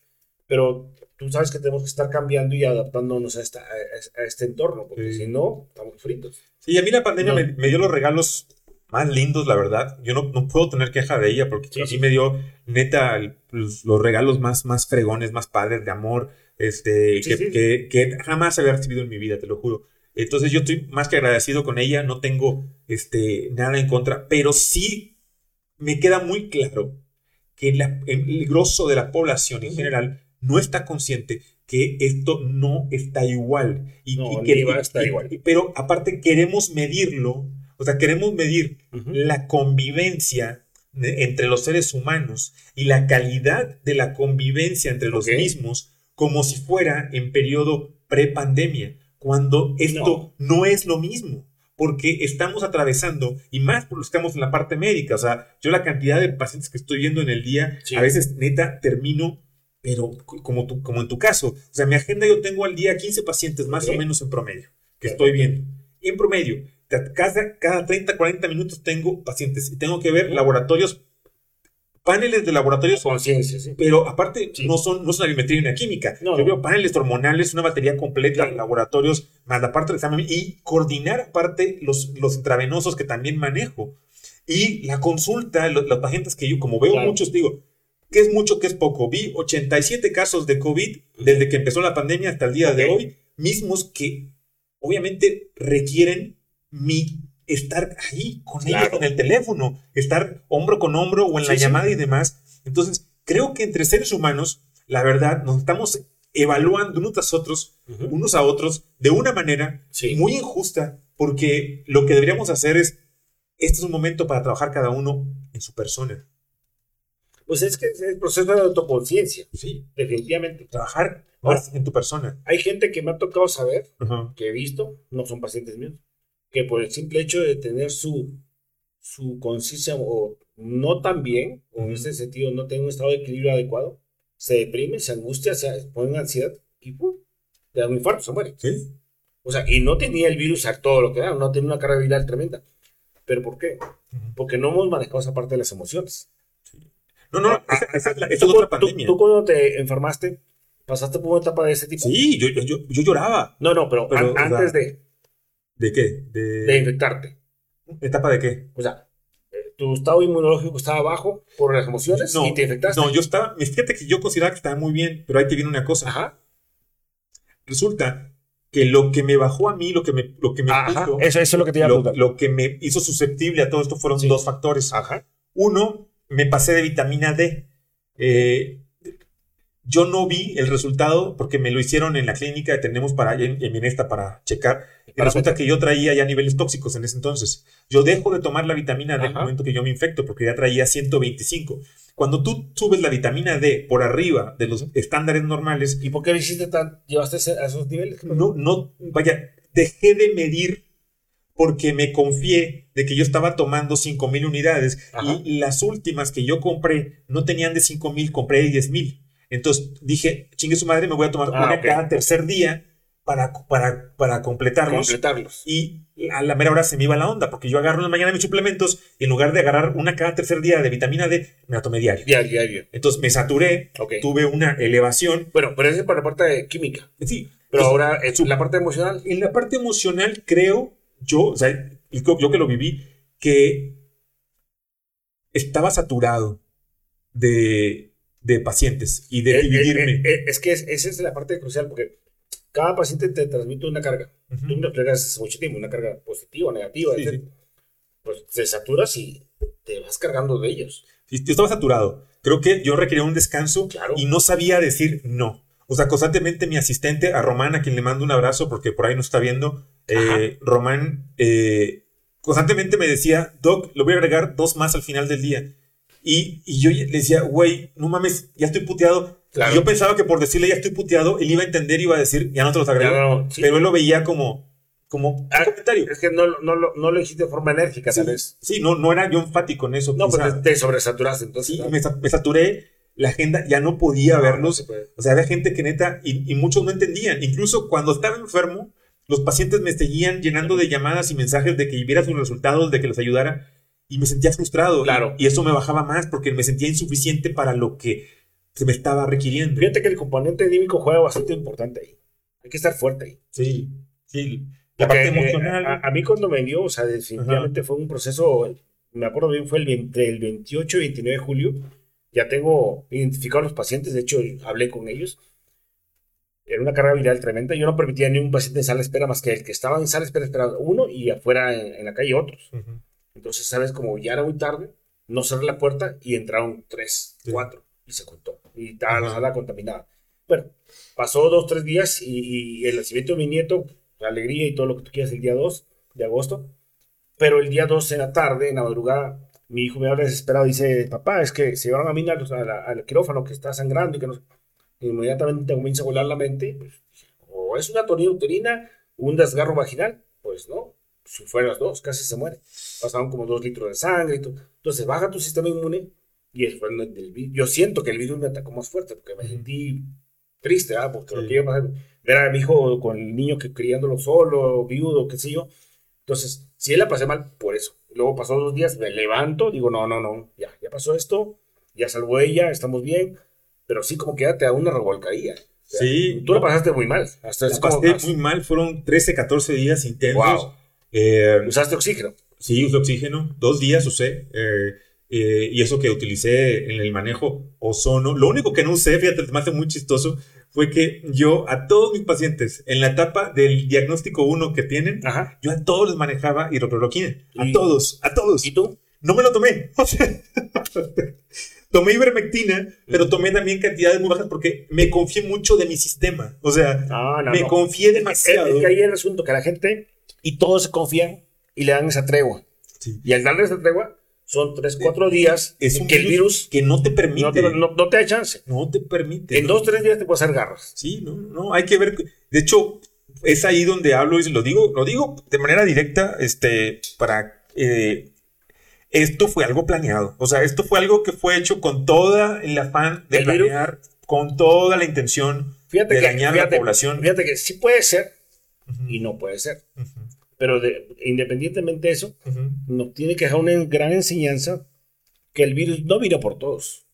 pero tú sabes que tenemos que estar cambiando y adaptándonos a, esta, a, este entorno, porque si no, estamos fritos. Sí, a mí la pandemia me, me dio los regalos más lindos, la verdad. Yo no, no puedo tener queja de ella porque sí, me dio neta los, regalos más, más fregones, más padres de amor, este, que, que, jamás había recibido en mi vida, te lo juro. Entonces yo estoy más que agradecido con ella, no tengo este, nada en contra, pero sí me queda muy claro que el grosso de la población en general no está consciente que esto no está igual. Y, que, va a estar igual. Pero aparte queremos medirlo o sea, queremos medir la convivencia entre los seres humanos y la calidad de la convivencia entre los mismos como si fuera en periodo prepandemia, cuando esto no. es lo mismo porque estamos atravesando, y más porque estamos en la parte médica, o sea, yo la cantidad de pacientes que estoy viendo en el día, a veces neta termino, pero como, como en tu caso, o sea, mi agenda yo tengo al día 15 pacientes más o menos en promedio, que estoy viendo, en promedio, cada, cada 30, 40 minutos tengo pacientes y tengo que ver laboratorios, paneles de laboratorios. Conciencia, sí. Pero aparte, no, son, no son una biometría ni una química. Yo veo paneles hormonales, una batería completa de laboratorios, más la parte del examen y coordinar aparte los, los intravenosos que también manejo. Y la consulta, los, pacientes que yo, como veo muchos, digo, ¿qué es mucho, qué es poco? Vi 87 casos de COVID desde que empezó la pandemia hasta el día de hoy, mismos que obviamente requieren mi estar ahí con ellos en el teléfono, estar hombro con hombro o en la llamada y demás. Entonces, creo que entre seres humanos, la verdad, nos estamos evaluando unos a otros, unos a otros, de una manera muy injusta, porque lo que deberíamos hacer es, este es un momento para trabajar cada uno en su persona. Pues es que es el proceso de autoconciencia. Sí. Definitivamente. Trabajar más en tu persona. Hay gente que me ha tocado saber, que he visto, no son pacientes míos, que por el simple hecho de tener su, su conciencia o no tan bien, o en ese sentido no tener un estado de equilibrio adecuado, se deprime, se angustia, se pone en ansiedad y ¡pum! Le da un infarto, se muere. ¿Sí? O sea, y no tenía el virus a todo lo que da, no tenía una carga viral tremenda. ¿Pero por qué? Porque no hemos manejado esa parte de las emociones. No, no, esa, es otra pandemia. Tú, cuando te enfermaste, pasaste por una etapa de ese tipo. Sí, yo, yo, yo lloraba. No, no, pero, antes de. ¿De qué? De, infectarte. ¿Etapa de qué? O sea, tu estado inmunológico estaba bajo por las emociones y te infectaste. No, yo estaba, fíjate que yo consideraba que estaba muy bien, pero ahí te viene una cosa. Ajá. Resulta que lo que me bajó a mí, lo que me, lo que me eso, es lo que te iba a lo, lo, que me hizo susceptible a todo esto fueron dos factores. Ajá. Uno, me pasé de vitamina D. Eh, yo no vi el resultado porque me lo hicieron en la clínica que tenemos para, en, en Minesta para checar. Y resulta que yo traía ya niveles tóxicos en ese entonces. Yo dejo de tomar la vitamina D en el momento que yo me infecto porque ya traía 125. Cuando tú subes la vitamina D por arriba de los estándares normales. ¿Y por qué hiciste tan, llevaste a esos niveles? No, no, vaya, dejé de medir porque me confié de que yo estaba tomando 5000 unidades y las últimas que yo compré no tenían de 5000, compré de 10000. Entonces dije, chingue su madre, me voy a tomar ah, una cada tercer día para, para, para completarlos. completarlos. Y a la mera hora se me iba la onda, porque yo agarro en la mañana mis suplementos y en lugar de agarrar una cada tercer día de vitamina D, me la tomé diario. Diario, diario. Entonces me saturé, tuve una elevación. Bueno, pero eso es para la parte de química. Sí. Pero ahora, en la parte emocional. En la parte emocional, creo yo, o sea, yo que lo viví, que estaba saturado de de pacientes y de eh, eh, dividirme. Eh, es que esa es la parte crucial, porque cada paciente te transmite una carga. Tú me entregas mucho tiempo, una carga positiva, negativa, Pues te saturas y te vas cargando de ellos. Sí, yo estaba saturado. Creo que yo requería un descanso y no sabía decir no. O sea, constantemente mi asistente, a Román, a quien le mando un abrazo porque por ahí no está viendo, Román constantemente me decía, Doc, lo voy a agregar dos más al final del día. Y, y yo le decía, güey, no mames, ya estoy puteado. Y yo pensaba que por decirle ya estoy puteado, él iba a entender y iba a decir, ya no te los agrego. Pero él lo veía como, como ah, comentario. Es que no, no, no, lo dijiste de forma enérgica, ¿sabes? Sí, no, no era yo enfático en eso. No, pero te sobresaturaste entonces. Sí, me, saturé, la agenda ya no podía verlos. o sea, había gente que neta, y, y, muchos no entendían. Incluso cuando estaba enfermo, los pacientes me seguían llenando de llamadas y mensajes de que viera sus resultados, de que los ayudara. Y me sentía frustrado. Claro. Y, eso me bajaba más porque me sentía insuficiente para lo que se me estaba requiriendo. Fíjate que el componente anímico juega bastante importante ahí. Hay que estar fuerte ahí. Sí, sí. La parte emocional. a, mí cuando me dio, o sea, definitivamente fue un proceso, me acuerdo bien, fue el, entre el 28 y 29 de julio. Ya tengo identificado a los pacientes, de hecho hablé con ellos. Era una carga viral tremenda. Yo no permitía ni un paciente en sala de espera más que el que estaba en sala de espera esperando uno y afuera en, la calle otros. Entonces, sabes, como ya era muy tarde, no cerré la puerta y entraron tres, cuatro y se contó. Y estaba la sala contaminada. Bueno, pasó dos, tres días y, y el nacimiento de mi nieto la alegría y todo lo que tú quieras el día 2 de agosto. Pero el día 2 en la tarde, en la madrugada, mi hijo me habla desesperado. Dice, papá, es que se llevaron a mí al, quirófano que está sangrando y que no... Inmediatamente comienza a volar la mente. Pues, o es una tonía uterina, un desgarro vaginal. Pues no, si fueran las dos, casi se muere. Pasaron como dos litros de sangre y todo. Entonces baja tu sistema inmune y es cuando yo siento que el virus me atacó más fuerte porque me sentí triste, ¿ah? porque lo que iba a pasar ver a mi hijo con el niño que criándolo solo, viudo, qué sé yo. Entonces, si él la pasé mal, por eso. Luego pasó dos días, me levanto, digo, no, no, no, ya, ya pasó esto, ya salvó ella, estamos bien, pero sí como que ya te da una revolcadilla. sí. Tú la pasaste muy mal. Hasta la pasé muy mal, fueron 13, 14 días intensos. Wow. Eh, ¿Usaste oxígeno? Sí, usé oxígeno, dos días usé. Eh, eh, y eso que utilicé en el manejo ozono. Lo único que no usé, fíjate, me hace muy chistoso, fue que yo a todos mis pacientes, en la etapa del diagnóstico 1 que tienen, yo a todos les manejaba hidrocloroquina. A todos, a todos. ¿Y tú? No me lo tomé. (laughs) (laughs) tomé ivermectina, pero tomé también cantidades muy bajas porque me confié mucho de mi sistema. O sea, me confié demasiado. Es, que ahí el asunto que la gente y todos se confían y le dan esa tregua. Y al darle esa tregua, son 3, 4 días es que el virus que no te permite. No te, no, te, da chance. No te permite. En 2, 3 días te puede hacer garras. Sí, no, no, hay que ver. De hecho, es ahí donde hablo y lo digo, lo digo de manera directa, este, para. Eh, esto fue algo planeado. O sea, esto fue algo que fue hecho con toda el afán de planear, con toda la intención de dañar a la población. Fíjate que sí puede ser y no puede ser. Pero independientemente de eso, nos tiene que dejar una gran enseñanza que el virus no vino por todos.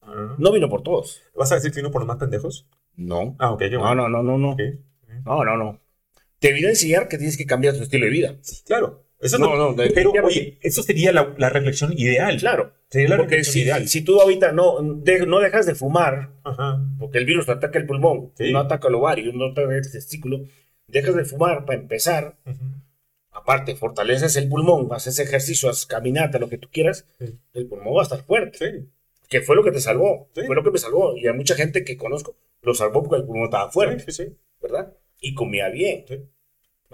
Ah. No vino por todos. ¿Vas a decir que vino por los más pendejos? No. Ah, ok. no, no, no, no, no. No, no, no. Te vino a enseñar que tienes que cambiar tu estilo de vida. claro. Eso no, no, pero, oye, eso sería la, la, reflexión ideal. Claro. Sería la porque si, ideal. si tú ahorita no, no dejas de fumar, porque el virus ataca el pulmón, no ataca el ovario, no ataca el testículo, dejas de fumar para empezar. Aparte, fortaleces el pulmón, haces ejercicio, haces caminata, lo que tú quieras, el pulmón va a estar fuerte. Que fue lo que te salvó, fue lo que me salvó. Y hay mucha gente que conozco lo salvó porque el pulmón estaba fuerte, ¿verdad? Y comía bien.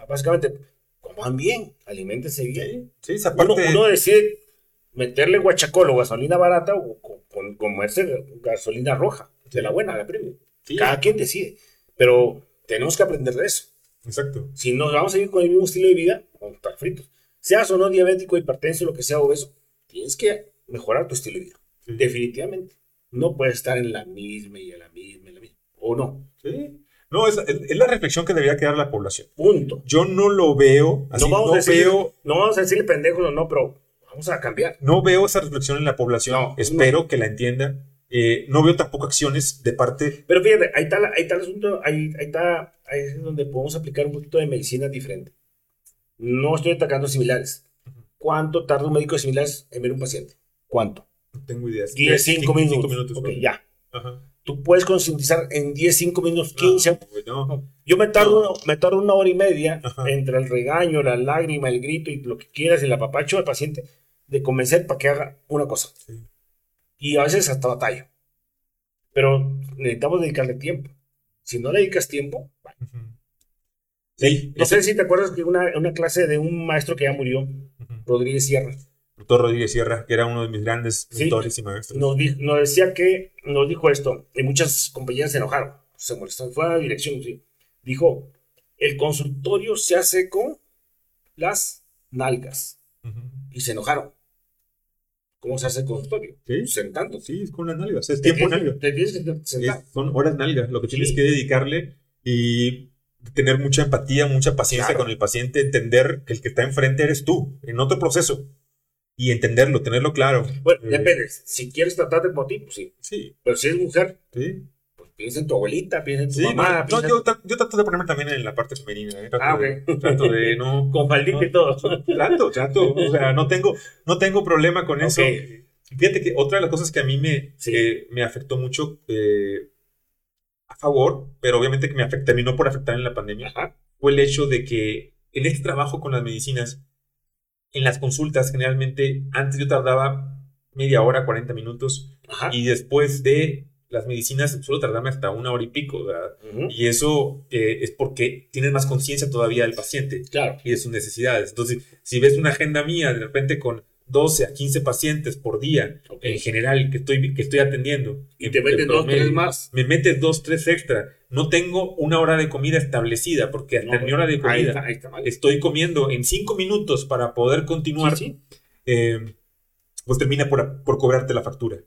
Básicamente, coman bien, alimentense bien. uno, uno, decide meterle guachacol o gasolina barata o comerse gasolina roja, de la buena, la premium. Cada quien decide. Pero tenemos que aprender de eso. Exacto. Si nos vamos a ir con el mismo estilo de vida, vamos a estar fritos. Seas o no diabético, hipertenso, lo que sea, obeso, tienes que mejorar tu estilo de vida. Definitivamente. No puedes estar en la misma y en la misma y la misma. ¿O no? Sí. No, es, la reflexión que debería quedar la población. Punto. Yo no lo veo. Así, no, vamos a veo, no vamos a decirle pendejos o no, pero vamos a cambiar. No veo esa reflexión en la población. Espero que la entienda. Eh, no veo tampoco acciones de parte. Pero fíjate, ahí está, ahí está el asunto, ahí, ahí está ahí es donde podemos aplicar un poquito de medicina diferente. No estoy atacando similares. ¿Cuánto tarda un médico de similares en ver un paciente? ¿Cuánto? No tengo idea. 10, 5 minutos. minutos. Ok, ya. Tú puedes concientizar en 10, 5 minutos, 15. No, Yo me tardo, me tardo una hora y media entre el regaño, la lágrima, el grito y lo que quieras, el apapacho al paciente, de convencer para que haga una cosa. Y a veces hasta batalla. Pero necesitamos dedicarle tiempo. Si no le dedicas tiempo, Sí. No sé si te acuerdas que una, una clase de un maestro que ya murió, Rodríguez Sierra. Doctor Rodríguez Sierra, que era uno de mis grandes mentores y maestros. Nos, nos, decía que, nos dijo esto, y muchas compañeras se enojaron, se molestaron, fue a la dirección, sí. Dijo, el consultorio se hace con las nalgas. Y se enojaron. ¿Cómo se hace el consultorio? ¿Sí? Sentando. Sí, es con las nalgas. Es tiempo nalga. Te tienes que sentar. son horas nalgas. Lo que tienes que dedicarle y tener mucha empatía, mucha paciencia con el paciente, entender que el que está enfrente eres tú, en otro proceso. Y entenderlo, tenerlo claro. Bueno, eh, depende. Si quieres tratarte por ti, pues sí. Sí. Pero si es mujer, sí piensa en tu abuelita, piensa en tu mamá. No, yo, trato de ponerme también en la parte femenina. ¿eh? ah, ok. trato de no. (laughs) Con faldita y todo. (laughs) Trato, trato. O sea, no tengo, no tengo problema con eso. Fíjate que otra de las cosas que a mí me, eh, me afectó mucho eh, favor, pero obviamente que me terminó por afectar en la pandemia, fue el hecho de que en este trabajo con las medicinas, en las consultas, generalmente, antes yo tardaba media hora, 40 minutos, y después de las medicinas suelo tardarme hasta una hora y pico, ¿verdad? Y eso eh, es porque tienes más conciencia todavía del paciente claro. y de sus necesidades. Entonces, si ves una agenda mía de repente con 12 a 15 pacientes por día, en general, que estoy, que estoy atendiendo. Y te meten dos, tres más. Me metes dos, tres extra. No tengo una hora de comida establecida, porque hasta mi hora de comida estoy comiendo en cinco minutos para poder continuar. Eh, pues termina por, por cobrarte la factura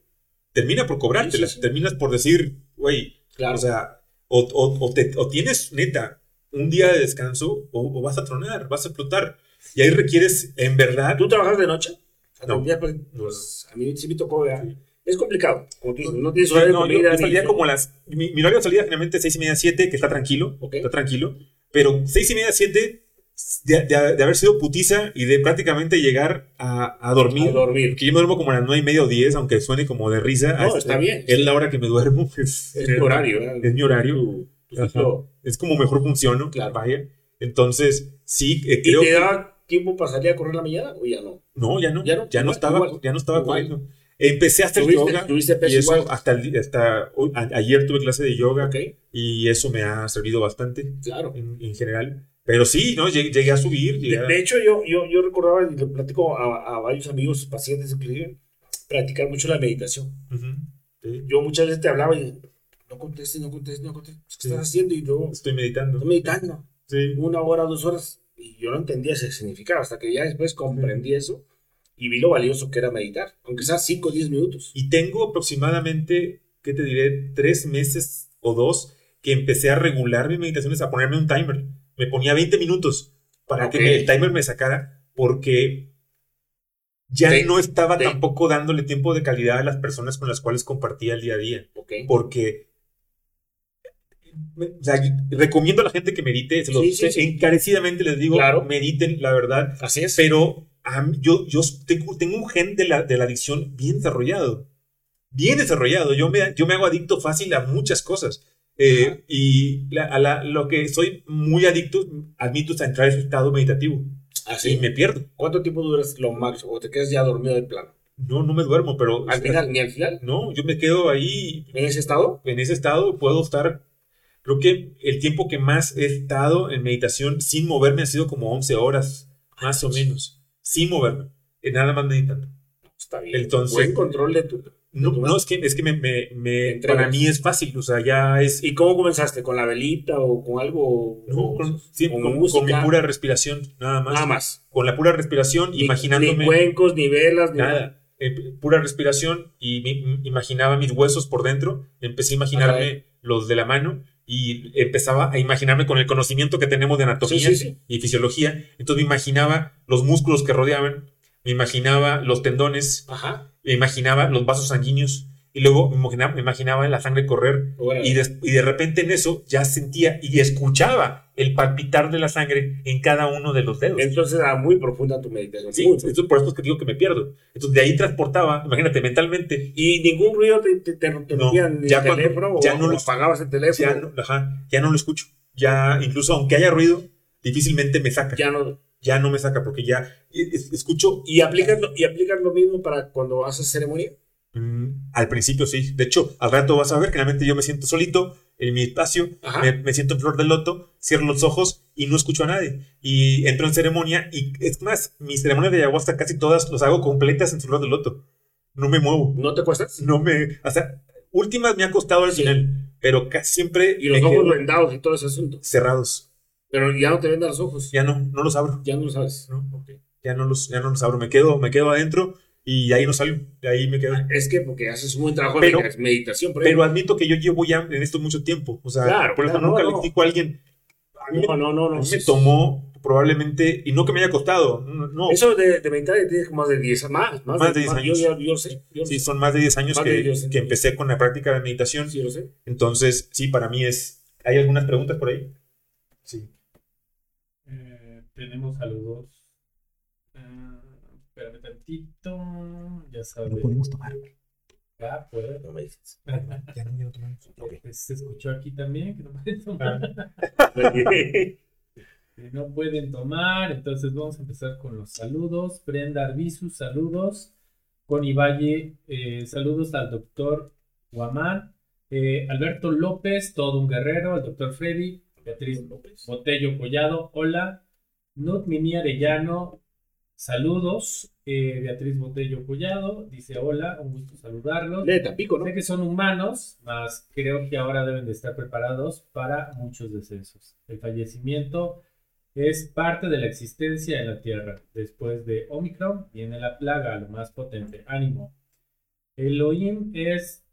termina por cobrártela. Terminas por decir, güey, claro. o sea, o, tienes neta un día de descanso o, vas a tronar, vas a explotar. Y ahí requieres, en verdad. ¿Tú trabajas de noche? No. Pues, pues, a mí sí me tocó, Es complicado. Como tú no tienes horario no, de comida. Yo, salía como las. Mi, mi, horario de salida generalmente seis y media, siete, que está tranquilo. Está tranquilo. Pero seis y media, siete de, haber sido putiza y de prácticamente llegar a, dormir. A dormir. Que yo me duermo como a las 9 y media o 10, aunque suene como de risa. No, está bien. Es la hora que me duermo. (laughs) Es, mi horario. Es mi horario. es como mejor funciono. Claro. Vaya. Entonces, sí, eh, creo ¿Y te da tiempo para salir a correr la mañana o ya no? No, ya no. Ya no, ya no estaba, ya no estaba corriendo. Empecé a hacer yoga. y eso hasta, hasta ayer tuve clase de yoga. Y eso me ha servido bastante. Claro. en general. Pero sí, ¿no? Llegué, a subir. De, hecho, yo, yo, yo recordaba, y le platico a, a, varios amigos, pacientes inclusive, practicar mucho la meditación. Yo muchas veces te hablaba y no contestes, no contestes, no contestes. ¿Qué estás haciendo? Y yo... Estoy meditando. Estoy meditando. Sí. Una hora, dos horas. Y yo no entendía ese significado hasta que ya después comprendí eso y vi lo valioso que era meditar, aunque sea 5 o 10 minutos. Y tengo aproximadamente, ¿qué te diré? Tres meses o dos que empecé a regular mis meditaciones, a ponerme un timer me ponía 20 minutos para que el timer me sacara porque ya no estaba tampoco dándole tiempo de calidad a las personas con las cuales compartía el día a día. Porque recomiendo a la gente que medite, encarecidamente les digo, mediten, la verdad. Así es. Pero yo, yo tengo, tengo, un gen de la, de la adicción bien desarrollado. Bien desarrollado. Yo me, yo me hago adicto fácil a muchas cosas. Eh, y a lo que soy muy adicto, admito, es a entrar en ese estado meditativo. Así. Y me pierdo. ¿Cuánto tiempo duras lo máximo? ¿O te quedas ya dormido de plano? No, no me duermo, pero... ¿Al final? ¿Ni al final? No, yo me quedo ahí... ¿En ese estado? En ese estado puedo estar... Creo que el tiempo que más he estado en meditación sin moverme ha sido como 11 horas, más o menos. Sin moverme. Nada más meditando. Está bien. Entonces, Buen control de tu no, no, es que, es que me, me, para mí es fácil, o sea, ya es... ¿Y cómo comenzaste? ¿Con la velita o con algo? No, con, con, mi pura respiración, nada más. Nada más. Con la pura respiración, ni, imaginándome... Ni cuencos, ni velas, nada. Eh, pura respiración y me, imaginaba mis huesos por dentro, empecé a imaginarme los de la mano y empezaba a imaginarme con el conocimiento que tenemos de anatomía y fisiología, entonces me imaginaba los músculos que rodeaban, me imaginaba los tendones, Ajá. me imaginaba los vasos sanguíneos y luego me imaginaba, me imaginaba la sangre correr y, de, y de repente en eso ya sentía y escuchaba el palpitar de la sangre en cada uno de los dedos. Entonces era muy profunda tu meditación. Sí, eso por eso es que digo que me pierdo. Entonces de ahí transportaba, imagínate, mentalmente. Y ningún ruido te, te, te, no, ya el teléfono ya no lo apagabas el teléfono. Ya no, ajá, ya no lo escucho. Ya, incluso aunque haya ruido, difícilmente me saca. Ya no ya no me saca porque ya escucho. ¿Y aplicas, lo, ¿Y aplicas lo mismo para cuando haces ceremonia? Mm, al principio sí. De hecho, al rato vas a ver que realmente yo me siento solito en mi espacio, me, siento en flor de loto, cierro los ojos y no escucho a nadie. Y entro en ceremonia y es más, mis ceremonias de ayahuasca casi todas las hago completas en flor de loto. No me muevo. ¿No te cuestas? No me... O sea, últimas me ha costado al final, pero casi siempre... Y los ojos vendados y todo ese asunto. Cerrados. Pero ya no te vendan los ojos. Ya no, no los abro. Ya no los sabes. ¿no? Ya no los, ya no los abro. Me quedo, me quedo adentro y ahí no salgo, de ahí me quedo. Es que porque haces un buen trabajo de meditación. pero admito que yo llevo ya en esto mucho tiempo. O sea, por eso nunca le explico a alguien. A mí, no, no, no. no me tomó probablemente, y no que me haya costado. No. Eso de, de meditar tiene más de 10 más. Más, de 10 años. Yo, sé, sí, son más de 10 años que, que empecé con la práctica de meditación. Sí, lo sé. Entonces, sí, para mí es. ¿Hay algunas preguntas por ahí? Sí. Eh, tenemos saludos Espérame tantito. Ya sabes. No podemos tomar. Ah, puede. No me dices. ya no quiero tomar. Okay. Pues se escuchó aquí también que no pueden tomar. no pueden tomar. Entonces vamos a empezar con los saludos. Brenda Arbizu, saludos. Connie Valle, eh, saludos al doctor Guamán. Eh, Alberto López, todo un guerrero. El doctor Freddy. Beatriz López. Botello Collado, hola. Nut Mini Arellano, Saludos, eh, Beatriz Botello Collado, dice hola, un gusto saludarlos. De Tapico, ¿no? Sé que son humanos, mas creo que ahora deben de estar preparados para muchos descensos. El fallecimiento es parte de la existencia en la Tierra. Después de Omicron viene la plaga, lo más potente. Ánimo. Elohim es,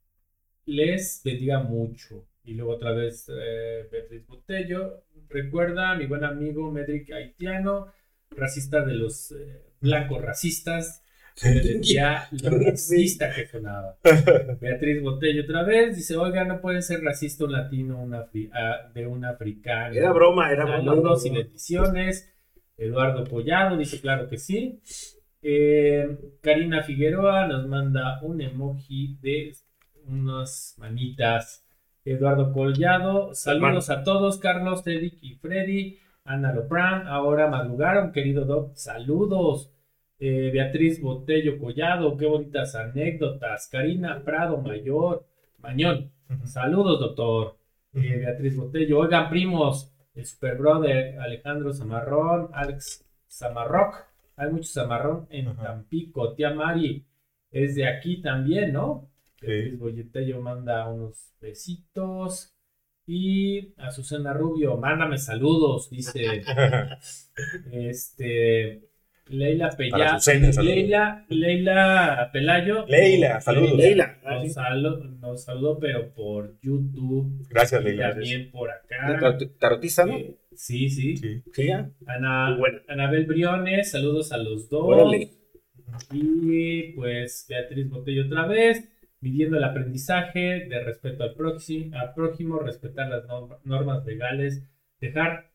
les bendiga mucho. Y luego otra vez eh, Beatriz Botello. Recuerda mi buen amigo Medric Haitiano racista de los eh, blancos racistas. Ya (laughs) lo racista que sonaba. Beatriz Botello otra vez dice: Oiga, no puede ser racista un latino ah, de un africano. Era broma, era broma. Saludos y bendiciones. Eduardo Collado dice: Claro que sí. Eh, Karina Figueroa nos manda un emoji de unas manitas. Eduardo Collado, saludos a todos, Carlos, Teddy y Freddy. Ana Lopran, ahora madrugaron, querido Doc, saludos. Eh, Beatriz Botello Collado, qué bonitas anécdotas. Karina Prado Mayor, Mañón, saludos, doctor. Eh, Beatriz Botello, oigan, primos, el super brother Alejandro Zamarrón, Alex Zamarrock, hay mucho Zamarrón en Tampico. Tía Mari es de aquí también, ¿no? Beatriz Botello manda unos besitos. Y a Susana Rubio, mándame saludos, dice. (laughs) este. Leila Pella, Leila, Leila Pelayo. Leila, saludos. Leila. Nos, saludó, pero por YouTube. Gracias, Leila. También por acá. Tarotiza, ¿no? Eh, sí, sí. Sí, Ana, Anabel Briones, saludos a los dos. Y pues Beatriz Botello otra vez midiendo el aprendizaje de respeto al próximo, al prójimo respetar las normas legales, dejar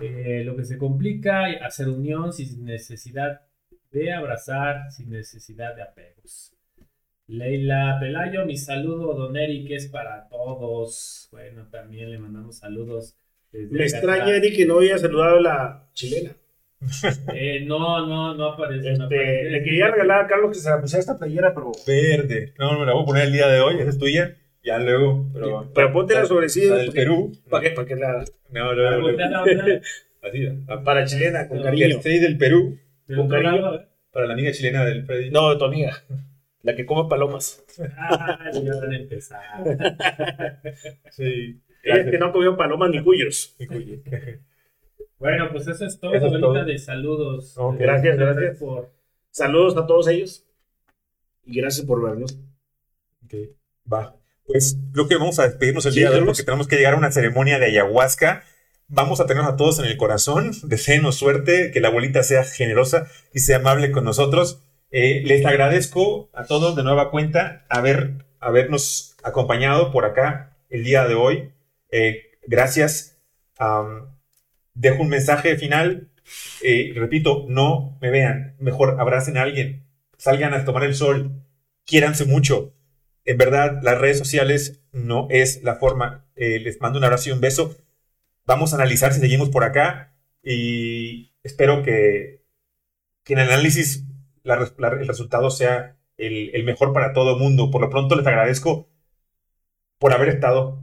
eh, lo que se complica, hacer unión sin necesidad de abrazar, sin necesidad de apegos. Leila Pelayo, mi saludo, Don Eric, es para todos. Bueno, también le mandamos saludos. Me extraña, Eric, que no haya saludado a la chilena. Eh, no, no, no aparece, este, Le quería regalar a Carlos que se la pusiera esta playera, pero. Verde. No, me la voy a poner el día de hoy, esa es tuya. Ya luego. Pero, pero ponte la sobre sí. del Perú. ¿Para qué? Para que la. No, no, no. (laughs) Así, para chilena, con cariño. El 6 del Perú. Con cariño. Para la amiga chilena del Freddy. No, tu amiga. La que come palomas. Ah, ya van a empezar. (laughs) sí. Es que no comió palomas ni cuyos. Ni cuyos. (laughs) Bueno, pues eso es todo. Ahorita de saludos. gracias, gracias. Por... Saludos a todos ellos. Y gracias por vernos. Ok, va. Pues creo que vamos a despedirnos el día de hoy porque tenemos que llegar a una ceremonia de ayahuasca. Vamos a tenernos a todos en el corazón. Deseenos suerte, que la abuelita sea generosa y sea amable con nosotros. Eh, les agradezco a todos de nueva cuenta haber, habernos acompañado por acá el día de hoy. Eh, gracias. a dejo un mensaje final. Eh, repito, no me vean. Mejor abracen a alguien. Salgan a tomar el sol. Quiéranse mucho. En verdad, las redes sociales no es la forma. Eh, les mando un abrazo y un beso. Vamos a analizar si seguimos por acá. Y espero que, en el análisis el resultado sea el, el mejor para todo el mundo. Por lo pronto les agradezco por haber estado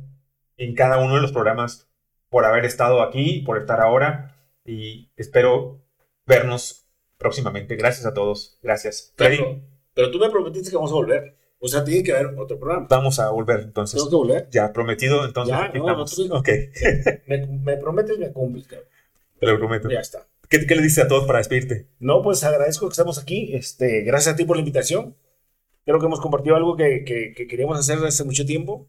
en cada uno de los programas por haber estado aquí, por estar ahora y espero vernos próximamente. Gracias a todos. Gracias. Pero, pero tú me prometiste que vamos a volver. O sea, tiene que haber otro programa. Vamos a volver, entonces. ¿Tengo que volver? Ya, prometido, entonces. Ya, no, no, ok. (laughs) me, me, prometes, me cumples, cabrón. Te lo prometo. Ya está. ¿Qué, ¿Qué, le dices a todos para despedirte? No, pues agradezco que estamos aquí. Este, gracias a ti por la invitación. Creo que hemos compartido algo que, que, que queríamos hacer desde hace mucho tiempo.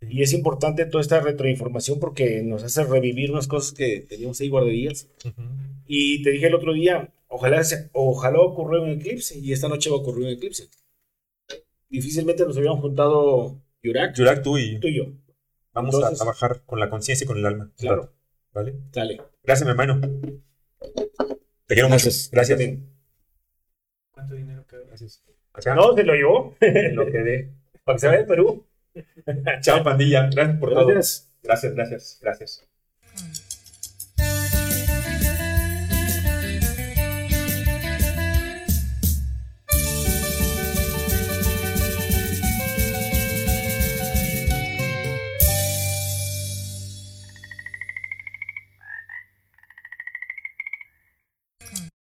Y es importante toda esta retroinformación porque nos hace revivir unas cosas que teníamos ahí guardadillas. Y te dije el otro día, ojalá, ojalá ocurriera un eclipse y esta noche va a ocurrir un eclipse difícilmente nos habíamos juntado Yurak. Yurak, tú y, tú y yo. Vamos a trabajar con la conciencia y con el alma. Claro. ¿Vale? Dale. Gracias, mi hermano. Te quiero mucho. Gracias. ¿Cuánto dinero quedó? Gracias. No, se lo llevó. (laughs) lo quedé. Para que se vea en Perú. Chao, pandilla. Gracias por todo. Gracias, gracias, gracias.